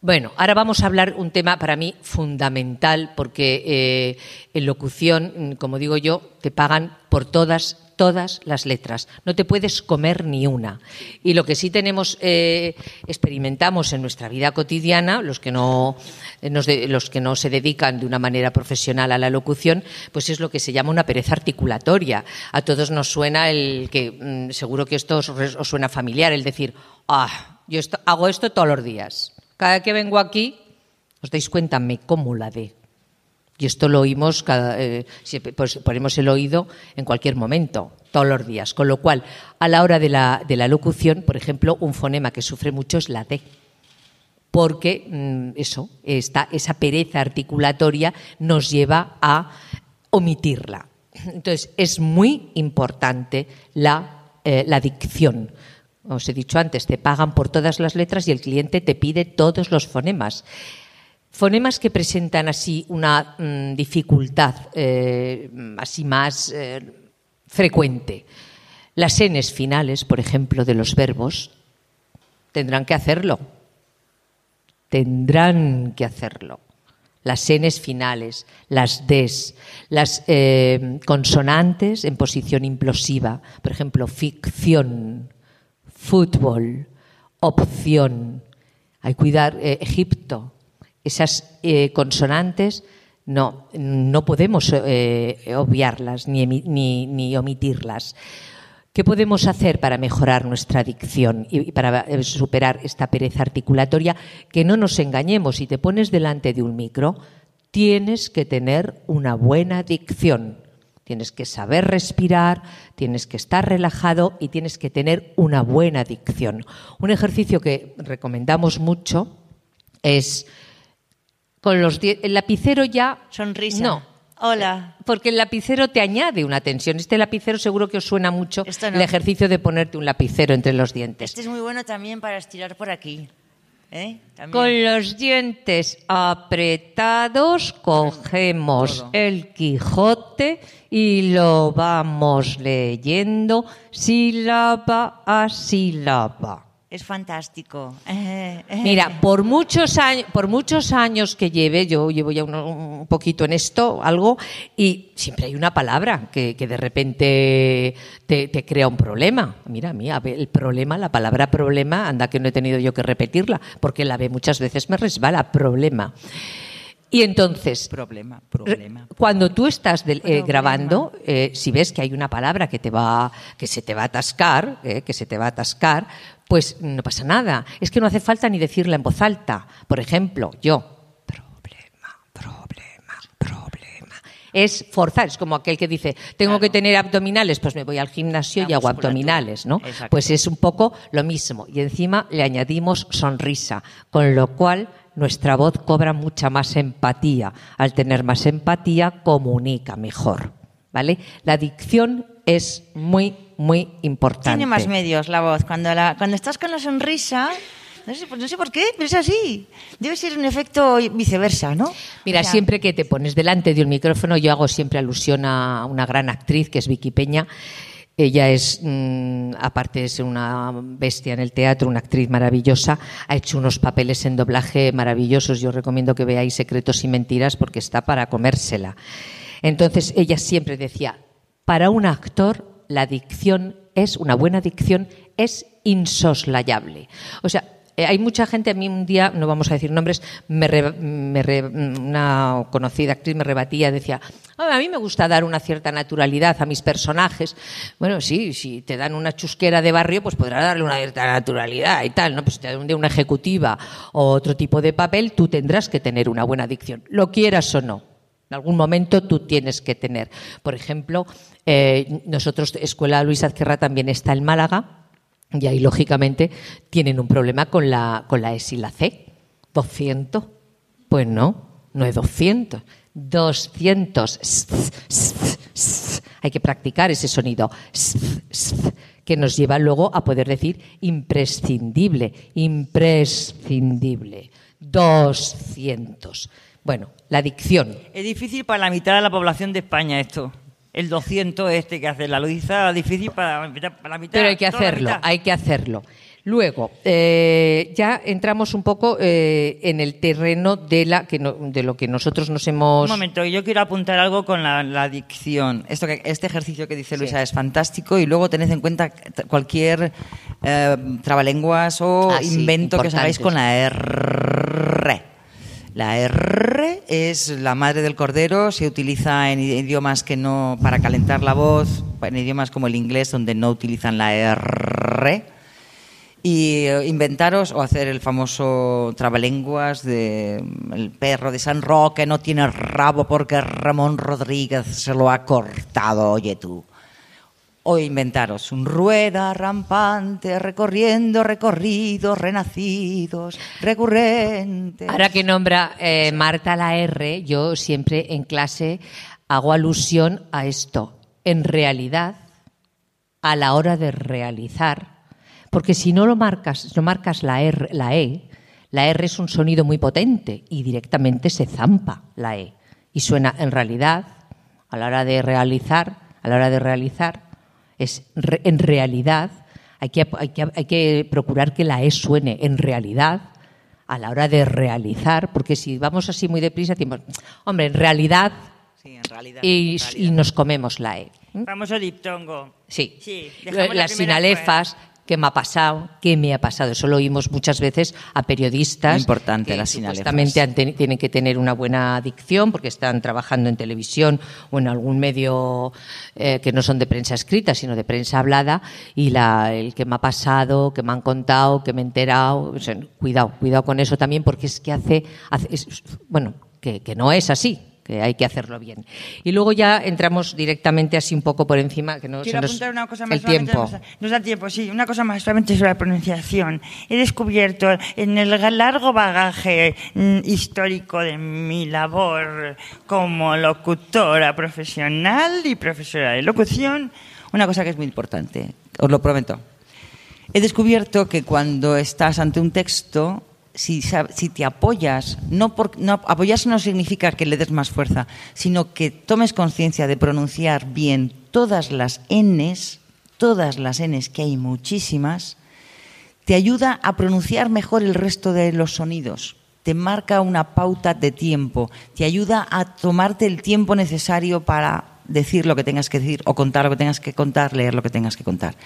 Bueno, ahora vamos a hablar un tema para mí fundamental porque eh, en locución, mm, como digo yo, te pagan por todas todas las letras. No te puedes comer ni una. Y lo que sí tenemos, eh, experimentamos en nuestra vida cotidiana, los que no, eh, nos de- los que no se dedican de una manera profesional a la locución, pues es lo que se llama una pereza articulatoria. A todos nos suena el que, mm, seguro que esto os, suena familiar, el decir, ah, yo hago esto todos los días. Cada que vengo aquí, os dais cuenta, me como la de. Y esto lo oímos, cada, eh, pues ponemos el oído en cualquier momento, todos los días. Con lo cual, a la hora de la, de la locución, por ejemplo, un fonema que sufre mucho es la D. Porque mm, eso, esta, esa pereza articulatoria nos lleva a omitirla. Entonces, es muy importante la, eh, la dicción. Os he dicho antes, te pagan por todas las letras y el cliente te pide todos los fonemas. Fonemas que presentan así una mm, dificultad eh, así más eh, frecuente. Las Ns finales, por ejemplo, de los verbos, tendrán que hacerlo. Tendrán que hacerlo. Las Ns finales, las Ds, las eh, consonantes en posición implosiva, por ejemplo, ficción, fútbol, opción. Hay que cuidar Egipto. Esas eh, consonantes no, no podemos eh, obviarlas ni, ni- omitirlas. ¿Qué podemos hacer para mejorar nuestra dicción y y para eh, superar esta pereza articulatoria? Que no nos engañemos, si te pones delante de un micro, tienes que tener una buena dicción. Tienes que saber respirar, tienes que estar relajado y tienes que tener una buena dicción. Un ejercicio que recomendamos mucho es con los el lapicero ya Sonrisa. No, Hola. porque el lapicero te añade una tensión. Este lapicero seguro que os suena mucho Esto no. el ejercicio de ponerte un lapicero entre los dientes. Este es muy bueno también para estirar por aquí. ¿Eh? Con los dientes apretados cogemos Todo. el Quijote y lo vamos leyendo sílaba a sílaba. Es fantástico. Eh, eh. Mira, por muchos años, por muchos años que lleve, yo llevo ya uno- un poquito en esto, algo, y siempre hay una palabra que, que de repente te, te crea un problema. Mira, mira, el problema, la palabra problema, anda que no he tenido yo que repetirla, porque la ve muchas veces me resbala, problema. Y entonces, Problema, problema. cuando tú estás del- eh, grabando, eh, si ves que hay una palabra que te va, que se te va a atascar, eh, que se te va a atascar, pues no pasa nada. Es que no hace falta ni decirla en voz alta. Por ejemplo, yo, problema, problema, problema. Es forzar, es como aquel que dice, tengo que tener abdominales, pues me voy al gimnasio La y hago abdominales, ¿no? Exacto. Pues es un poco lo mismo. Y encima le añadimos sonrisa, con lo cual nuestra voz cobra mucha más empatía. Al tener más empatía, comunica mejor. ¿Vale? La dicción es muy, muy importante. Tiene más medios la voz. Cuando, la, cuando estás con la sonrisa, no sé, no sé por qué, pero es así. Debe ser un efecto viceversa, ¿no? Mira, O sea, siempre que te pones delante de un micrófono, yo hago siempre alusión a una gran actriz que es Vicky Peña. Ella es, mm, aparte de ser una bestia en el teatro, una actriz maravillosa, ha hecho unos papeles en doblaje maravillosos. Yo recomiendo que veáis Secretos y Mentiras porque está para comérsela. Entonces, ella siempre decía, para un actor, la dicción es, una buena dicción es insoslayable. O sea, eh, hay mucha gente, a mí un día, no vamos a decir nombres, me re- una conocida actriz me rebatía, decía, "Ah, a mí me gusta dar una cierta naturalidad a mis personajes. Bueno, sí, si te dan una chusquera de barrio, pues podrás darle una cierta naturalidad y tal, ¿no? Pues si te dan día una ejecutiva o otro tipo de papel, tú tendrás que tener una buena dicción, lo quieras o no. En algún momento tú tienes que tener. Por ejemplo, eh, nosotros, Escuela Luis Azquerra también está en Málaga, y ahí, lógicamente, tienen un problema con la, con la S y la C. ¿200? Pues no, no es 200. 200. Hay que practicar ese sonido que nos lleva luego a poder decir imprescindible, imprescindible. 200. Bueno, la dicción. Es difícil para la mitad de la población de España esto. El 200 este que hace la Luisa, difícil para, la mitad- para la mitad. Pero hay que hacerlo, hay que hacerlo. Luego, eh, ya entramos un poco eh, en el terreno de, la, que no- de lo que nosotros nos hemos... Un momento, yo quiero apuntar algo con la, la dicción. Esto que, este ejercicio que dice Luisa es fantástico y luego tened en cuenta cualquier eh, trabalenguas o Ah, sí, invento que os hagáis con la R. La R es la madre del cordero, se utiliza en idiomas que no para calentar la voz, en idiomas como el inglés donde no utilizan la R. Y eh, inventaros o hacer el famoso trabalenguas de mm, el perro de San Roque no tiene rabo porque Ramón Rodríguez se lo ha cortado, oye tú. O inventaros un rueda rampante recorriendo recorridos renacidos recurrentes. Ahora que nombra eh, Marta la R, yo siempre en clase hago alusión a esto. En realidad, a la hora de realizar, porque si no lo marcas, no marcas la R, la E, la R es un sonido muy potente y directamente se zampa la E y suena en realidad a la hora de realizar, a la hora de realizar es re- en realidad hay que, hay que hay que procurar que la E suene en realidad a la hora de realizar, porque si vamos así muy deprisa decimos, hombre, en realidad Sí, en realidad. y, en y realidad. nos comemos la E. Famoso diptongo. Sí. Sí, la Las sinalefas, ¿qué me ha pasado? ¿Qué me ha pasado? Eso lo oímos muchas veces a periodistas. Muy importante, que las. Supuestamente tienen que tener una buena dicción porque están trabajando en televisión o en algún medio eh, que no son de prensa escrita, sino de prensa hablada. Y la, el que me ha pasado, que me han contado, que me he enterado. o sea, cuidado, cuidado con eso también porque es que hace. hace- es- bueno, que, que no es así que hay que hacerlo bien. Y luego ya entramos directamente así un poco por encima, que no Quiero se nos- apuntar una cosa más. el tiempo. Nos, nos da tiempo, sí. Una cosa más solamente sobre la pronunciación. He descubierto en el largo bagaje mm, histórico de mi labor como locutora profesional y profesora de locución Una cosa que es muy importante, os lo prometo. He descubierto que cuando estás ante un texto, si, si te apoyas, no, no apoyarse no significa que le des más fuerza, sino que tomes conciencia de pronunciar bien todas las Ns, todas las Ns, que hay muchísimas, te ayuda a pronunciar mejor el resto de los sonidos. Te marca una pauta de tiempo, te ayuda a tomarte el tiempo necesario para decir lo que tengas que decir o contar lo que tengas que contar, leer lo que tengas que contar.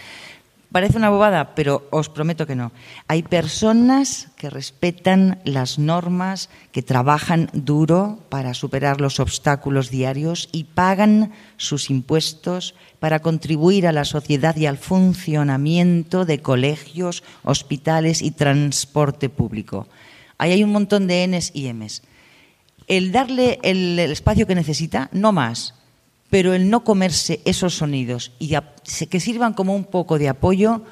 Parece una bobada, pero os prometo que no. Hay personas que respetan las normas, que trabajan duro para superar los obstáculos diarios y pagan sus impuestos para contribuir a la sociedad y al funcionamiento de colegios, hospitales y transporte público. Ahí hay un montón de Ns y Ms. El darle el, espacio que necesita, no más, pero el no comerse esos sonidos y que sirvan como un poco de apoyo,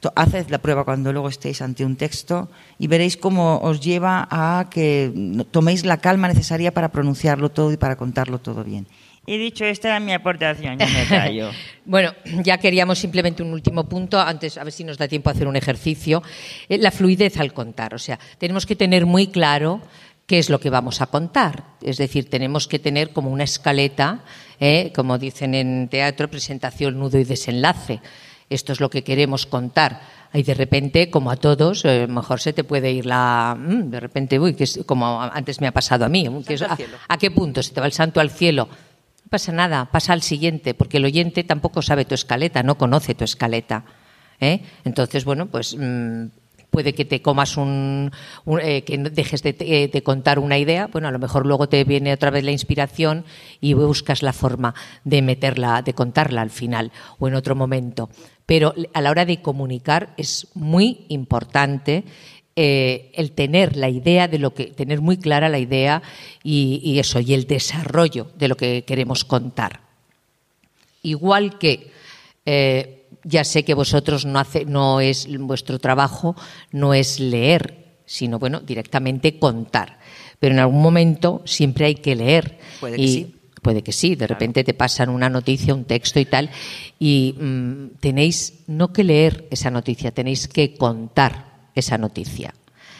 to- haced la prueba cuando luego estéis ante un texto y veréis cómo os lleva a que toméis la calma necesaria para pronunciarlo todo y para contarlo todo bien. He dicho, esta era mi aportación, yo me callo. Bueno, ya queríamos simplemente un último punto, antes a ver si nos da tiempo a hacer un ejercicio. Eh, La fluidez al contar, o sea, tenemos que tener muy claro qué es lo que vamos a contar. Es decir, tenemos que tener como una escaleta, ¿eh? como dicen en teatro, presentación, nudo y desenlace. Esto es lo que queremos contar. Y de repente, como a todos, eh, mejor se te puede ir la. mm, De repente, uy, que es como antes me ha pasado a mí. que es- al a- cielo. ¿A qué punto se te va el santo al cielo? No pasa nada, pasa al siguiente, porque el oyente tampoco sabe tu escaleta, no conoce tu escaleta. ¿eh? Entonces, bueno, pues mm, puede que te comas un, eh, que dejes de, eh, de contar una idea, bueno, a lo mejor luego te viene otra vez la inspiración y buscas la forma de meterla, de contarla al final o en otro momento. Pero a la hora de comunicar es muy importante eh, el tener la idea de lo que, tener muy clara la idea y, eso, y el desarrollo de lo que queremos contar. Igual que ya sé que vosotros no hace, no es vuestro trabajo, no es leer, sino bueno, directamente contar. Pero en algún momento siempre hay que leer. Puede que Y- sí. Puede que sí, de repente te pasan una noticia, un texto y tal, y mm, tenéis no que leer esa noticia, tenéis que contar esa noticia.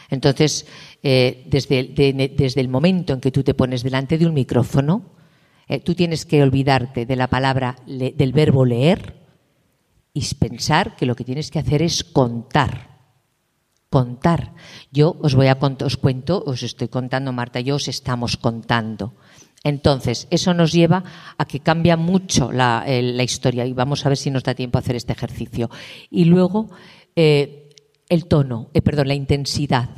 Entonces, eh, desde, de- desde el momento en que tú te pones delante de un micrófono, eh, tú tienes que olvidarte de la palabra, le- del verbo leer y pensar que lo que tienes que hacer es contar. Contar. Yo os voy a cont- os cuento, os estoy contando, Marta, yo os estamos contando. Entonces, eso nos lleva a que cambia mucho la, historia y vamos a ver si nos da tiempo a hacer este ejercicio. Y luego, eh, el tono, eh, perdón, la intensidad.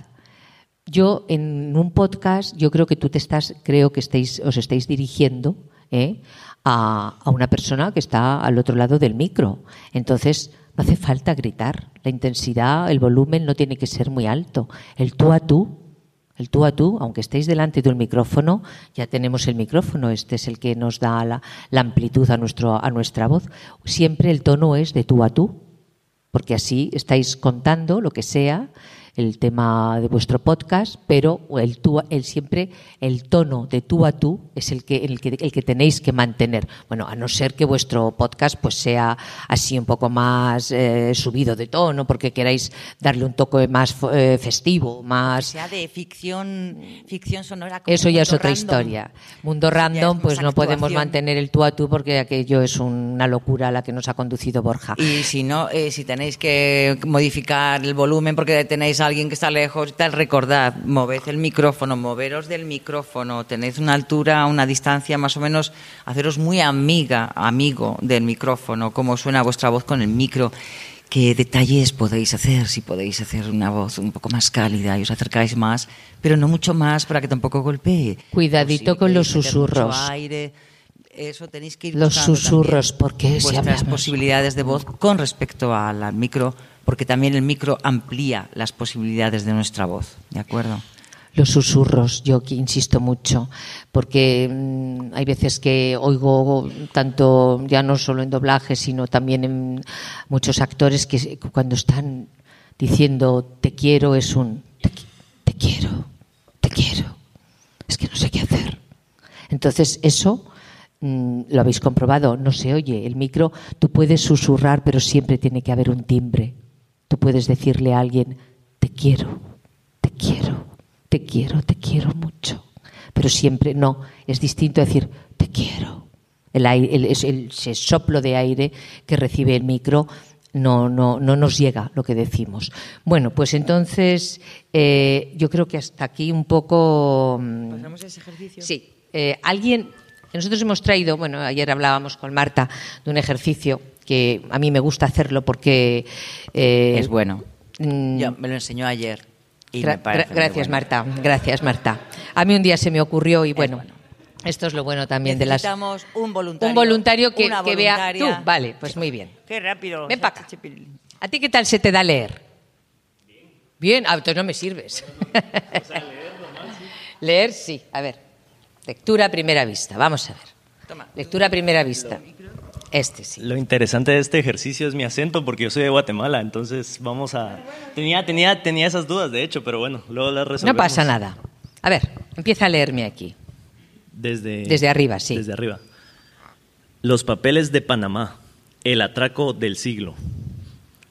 Yo en un podcast, yo creo que tú te estás, creo que estáis, os estáis dirigiendo ¿eh? a, una persona que está al otro lado del micro. Entonces, no hace falta gritar. La intensidad, el volumen no tiene que ser muy alto. El tú a tú, el tú a tú, aunque estéis delante de un micrófono, ya tenemos el micrófono, este es el que nos da la, la amplitud a, nuestro, a nuestra voz. Siempre el tono es de tú a tú porque así estáis contando lo que sea el tema de vuestro podcast, pero el, tú, el siempre el tono de tú a tú es el que, el que el que tenéis que mantener. Bueno, a no ser que vuestro podcast pues sea así un poco más eh, subido de tono, porque queráis darle un toque más eh, festivo, más sea de ficción, ficción sonora. como eso ya es otra random. historia. Mundo random, es pues no podemos mantener el tú a tú porque aquello es una locura a la que nos ha conducido Borja. Y si no, eh, si tenéis que modificar el volumen porque tenéis a alguien que está lejos y tal, recordad, moved el micrófono, moveros del micrófono, tenéis una altura, una distancia más o menos, haceros muy amiga, amigo del micrófono, cómo suena vuestra voz con el micro. ¿Qué detalles podéis hacer? Si podéis hacer una voz un poco más cálida y os acercáis más, pero no mucho más para que tampoco golpee. Cuidadito si con los susurros. aire, eso tenéis que ir Los susurros, porque vuestras hablamos- posibilidades de voz con respecto al, al micro, porque también el micro amplía las posibilidades de nuestra voz, ¿de acuerdo? Los susurros, yo que insisto mucho, porque mm, hay veces que oigo tanto, ya no solo en doblaje, sino también en muchos actores que cuando están diciendo te quiero es un te, te quiero, te quiero. Es que no sé qué hacer. Entonces, eso mm, lo habéis comprobado, no se oye. El micro, tú puedes susurrar, pero siempre tiene que haber un timbre. Puedes decirle a alguien, te quiero, te quiero, te quiero, te quiero mucho. Pero siempre no, es distinto decir, te quiero. El, aire, el- el- ese soplo de aire que recibe el micro no, no, no nos llega lo que decimos. Bueno, pues entonces eh, yo creo que hasta aquí un poco. mm, ¿Pasamos ese ejercicio? Sí. Eh, alguien. Nosotros hemos traído, bueno, ayer hablábamos con Marta de un ejercicio que a mí me gusta hacerlo porque. eh, Es bueno. mm, Yo me lo enseñó ayer. Y Gra- me gracias, bueno. Marta. Gracias, Marta. A mí un día se me ocurrió y bueno, bueno. esto es lo bueno también de las. Necesitamos un voluntario. Un voluntario que, una que vea. Tú, vale, pues muy bien. Qué rápido. Ven para acá. ¿A ti qué tal se te da leer? Bien. Ah, entonces no me sirves. leer, sí. A ver. Lectura a primera vista. Vamos a ver. Lectura a primera vista. Este sí. Lo interesante de este ejercicio es mi acento, porque yo soy de Guatemala, entonces vamos a... Tenía, tenía, tenía esas dudas, de hecho, pero bueno, luego las No resolvemos. pasa nada. A ver, empieza a leerme aquí. Desde, Desde arriba, sí. Desde arriba. Los papeles de Panamá, el atraco del siglo.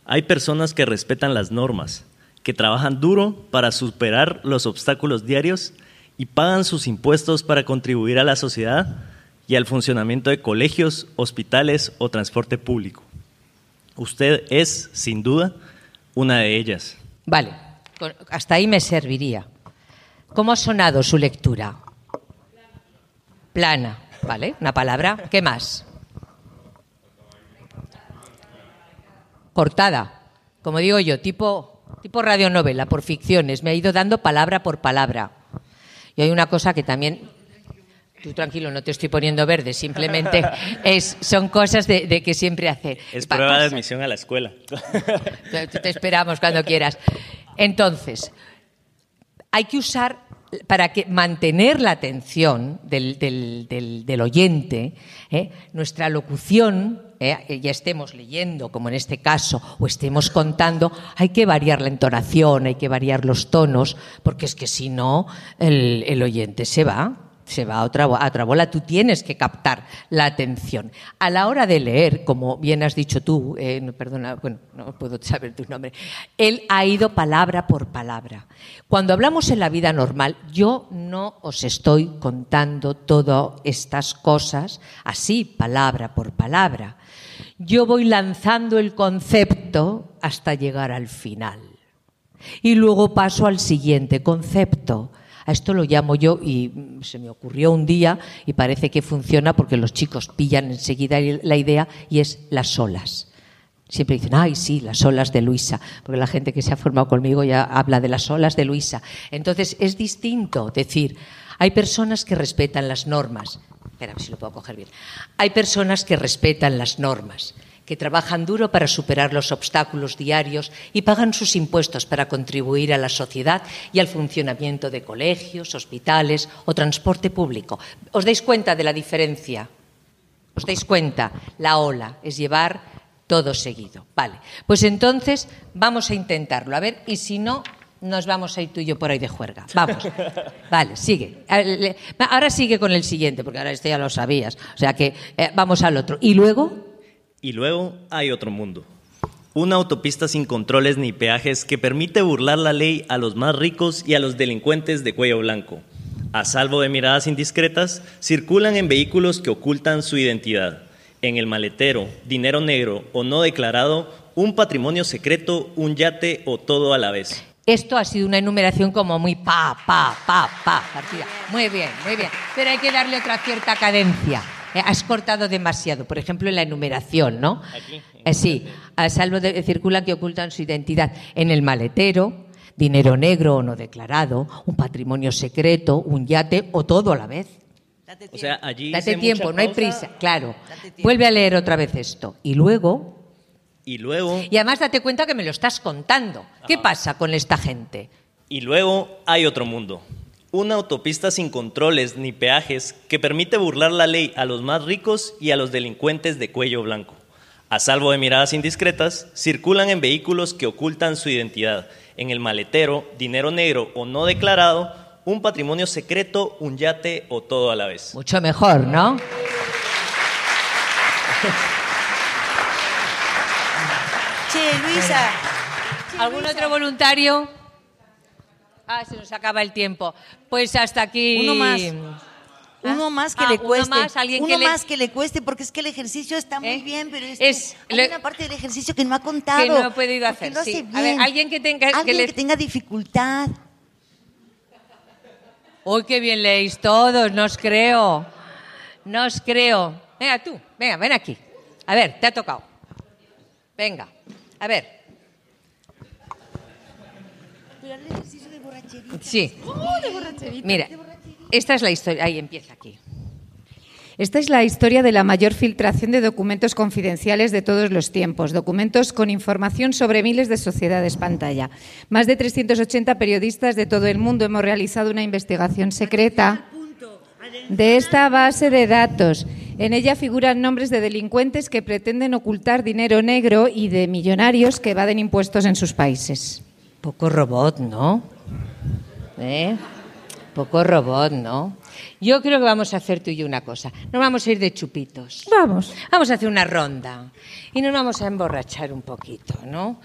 Hay personas que respetan las normas, que trabajan duro para superar los obstáculos diarios y pagan sus impuestos para contribuir a la sociedad y al funcionamiento de colegios, hospitales o transporte público. Usted es, sin duda, una de ellas. Vale, hasta ahí me serviría. ¿Cómo ha sonado su lectura? Plana, ¿vale? Una palabra. ¿Qué más? Cortada. Como digo yo, tipo, tipo radionovela, por ficciones. Me ha ido dando palabra por palabra. Y hay una cosa que también Tú tranquilo, no te estoy poniendo verde, simplemente es, son cosas de, de que siempre hace. Es Pa- prueba de admisión a la escuela. Te te esperamos cuando quieras. Entonces, hay que usar para que mantener la atención del, del- del- del oyente, ¿eh? nuestra locución, ¿eh? ya estemos leyendo, como en este caso, o estemos contando, hay que variar la entonación, hay que variar los tonos, porque es que si no, el, el oyente se va. Se va a otra, a otra bola, tú tienes que captar la atención. A la hora de leer, como bien has dicho tú, eh, perdona, bueno, no puedo saber tu nombre, él ha ido palabra por palabra. Cuando hablamos en la vida normal, yo no os estoy contando todas estas cosas así, palabra por palabra. Yo voy lanzando el concepto hasta llegar al final. Y luego paso al siguiente concepto. A esto lo llamo yo y mm, se me ocurrió un día y parece que funciona porque los chicos pillan enseguida la idea y es las olas. Siempre dicen, ay, sí, las olas de Luisa, porque la gente que se ha formado conmigo ya habla de las olas de Luisa. Entonces es distinto decir, hay personas que respetan las normas. Espera, si lo puedo coger bien. Hay personas que respetan las normas, que trabajan duro para superar los obstáculos diarios y pagan sus impuestos para contribuir a la sociedad y al funcionamiento de colegios, hospitales o transporte público. ¿Os dais cuenta de la diferencia? ¿Os dais cuenta? La ola es llevar todo seguido. Vale, pues entonces vamos a intentarlo. A ver, y si no, nos vamos a ir tú y yo por ahí de juerga. Vamos. Vale, sigue. Ahora sigue con el siguiente, porque ahora este ya lo sabías. O sea que eh, vamos al otro. Y luego, Y luego hay otro mundo. Una autopista sin controles ni peajes que permite burlar la ley a los más ricos y a los delincuentes de cuello blanco. A salvo de miradas indiscretas, circulan en vehículos que ocultan su identidad. En el maletero, dinero negro o no declarado, un patrimonio secreto, un yate o todo a la vez. esto ha sido una enumeración como muy pa, pa, pa, pa, partida. Muy bien, muy bien. Pero hay que darle otra cierta cadencia. Eh, Has cortado demasiado, por ejemplo, en la enumeración, ¿no? Eh, sí, a salvo de circulan que ocultan su identidad en el maletero, dinero negro o no declarado, un patrimonio secreto, un yate o todo a la vez. O sea, allí Date tiempo, no hay prisa, claro. Vuelve a leer otra vez esto. Y luego, Y luego, y además date cuenta que me lo estás contando. ¿Qué pasa con esta gente? Y luego hay otro mundo. Una autopista sin controles ni peajes que permite burlar la ley a los más ricos y a los delincuentes de cuello blanco. A salvo de miradas indiscretas, circulan en vehículos que ocultan su identidad. En el maletero, dinero negro o no declarado, un patrimonio secreto, un yate o todo a la vez. Mucho mejor, ¿no? Che, Luisa. Che, ¿Algún Luisa. otro voluntario? Ah, se nos acaba el tiempo. Pues hasta aquí. Uno más. Ah, Uno más que ah, le uno cueste. más, alguien uno que le- más que le cueste, porque es que el ejercicio está muy ¿Eh? bien, pero es, Es- que hay le- una parte del ejercicio que no ha contado. Que no ha podido hacer, lo hace sí. bien. A ver, alguien que tenga- que Alguien le- que tenga dificultad. Uy, qué bien leéis todos, no os creo. No os creo. Venga tú, venga, ven aquí. A ver, te ha tocado. Venga, a ver. Sí. Mira, esta es la historia. Ahí empieza aquí. Esta es la historia de la mayor filtración de documentos confidenciales de todos los tiempos, documentos con información sobre miles de sociedades pantalla. Más de 380 periodistas de todo el mundo hemos realizado una investigación secreta de esta base de datos. En ella figuran nombres de delincuentes que pretenden ocultar dinero negro y de millonarios que evaden impuestos en sus países. Poco robot, ¿no? ¿Eh? Poco robot, ¿no? Yo creo que vamos a hacer tú y yo una cosa. Nos vamos a ir de chupitos. Vamos. Vamos a hacer una ronda y nos vamos a emborrachar un poquito, ¿no?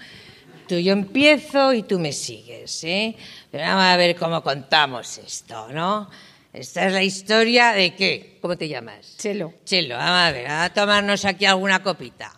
Tú yo empiezo y tú me sigues, ¿eh? Pero vamos a ver cómo contamos esto, ¿no? Esta es la historia de qué? ¿Cómo te llamas? Chelo. Chelo, vamos a ver, a tomarnos aquí alguna copita.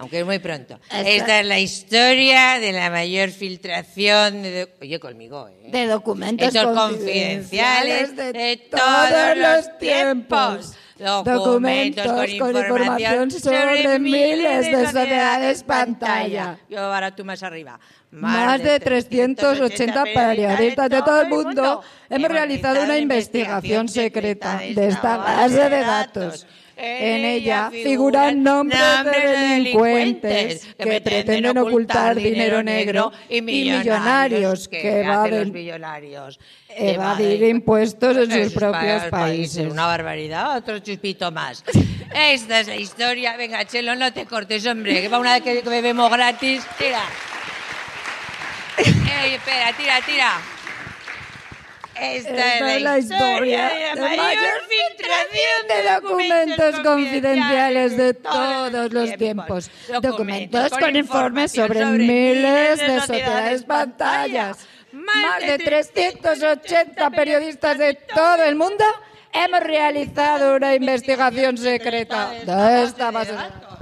Aunque es muy pronto. Esta es la historia de la mayor filtración de... Oye, conmigo, ¿eh? De documentos Hechos confidenciales confidenciales de de todos los tiempos. Documentos Documentos con información sobre miles de sociedades pantalla. Yo ahora tú más arriba. Más de 380 periodistas de todo el mundo hemos realizado una investigación secreta de esta base de datos. En ella figuran nombres de delincuentes que pretenden ocultar dinero negro y millonarios que evaden millonarios. evadir impuestos en sus propios pa- países. Una barbaridad, otro chupito más. Esta es la historia. Venga, Chelo, no te cortes, hombre, que va una vez que bebemos gratis. Tira. Ey, espera, tira, tira. Esta, es la historia de la mayor filtración de documentos confidenciales de todos los tiempos. Documentos con informes sobre miles de sociedades pantallas. Más de 380 periodistas de todo el mundo hemos realizado una investigación secreta de esta base de datos.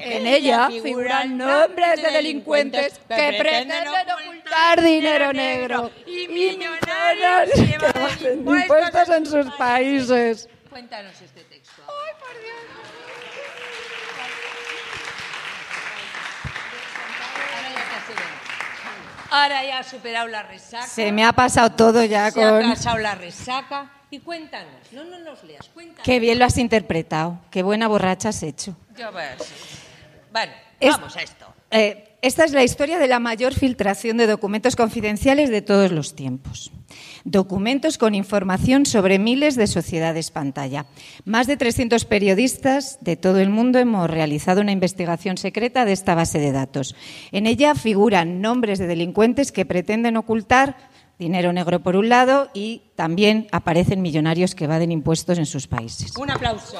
En ella figuran nombres de delincuentes que pretenden ocultar dinero negro y millonarios que evaden impuestos en sus países. Cuéntanos este texto. Ahora ya está sereno. Ahora ya ha superado la resaca. Se me ha pasado todo ya Se ha con... pasado la resaca. Y cuéntanos, no, no nos leas, cuéntanos. Qué bien lo has interpretado, qué buena borracha has hecho. Ya ves. Bueno, Es- vamos a esto. Eh, esta es la historia de la mayor filtración de documentos confidenciales de todos los tiempos. Documentos con información sobre miles de sociedades pantalla. Más de 300 periodistas de todo el mundo hemos realizado una investigación secreta de esta base de datos. En ella figuran nombres de delincuentes que pretenden ocultar dinero negro por un lado y también aparecen millonarios que evaden impuestos en sus países. Un aplauso.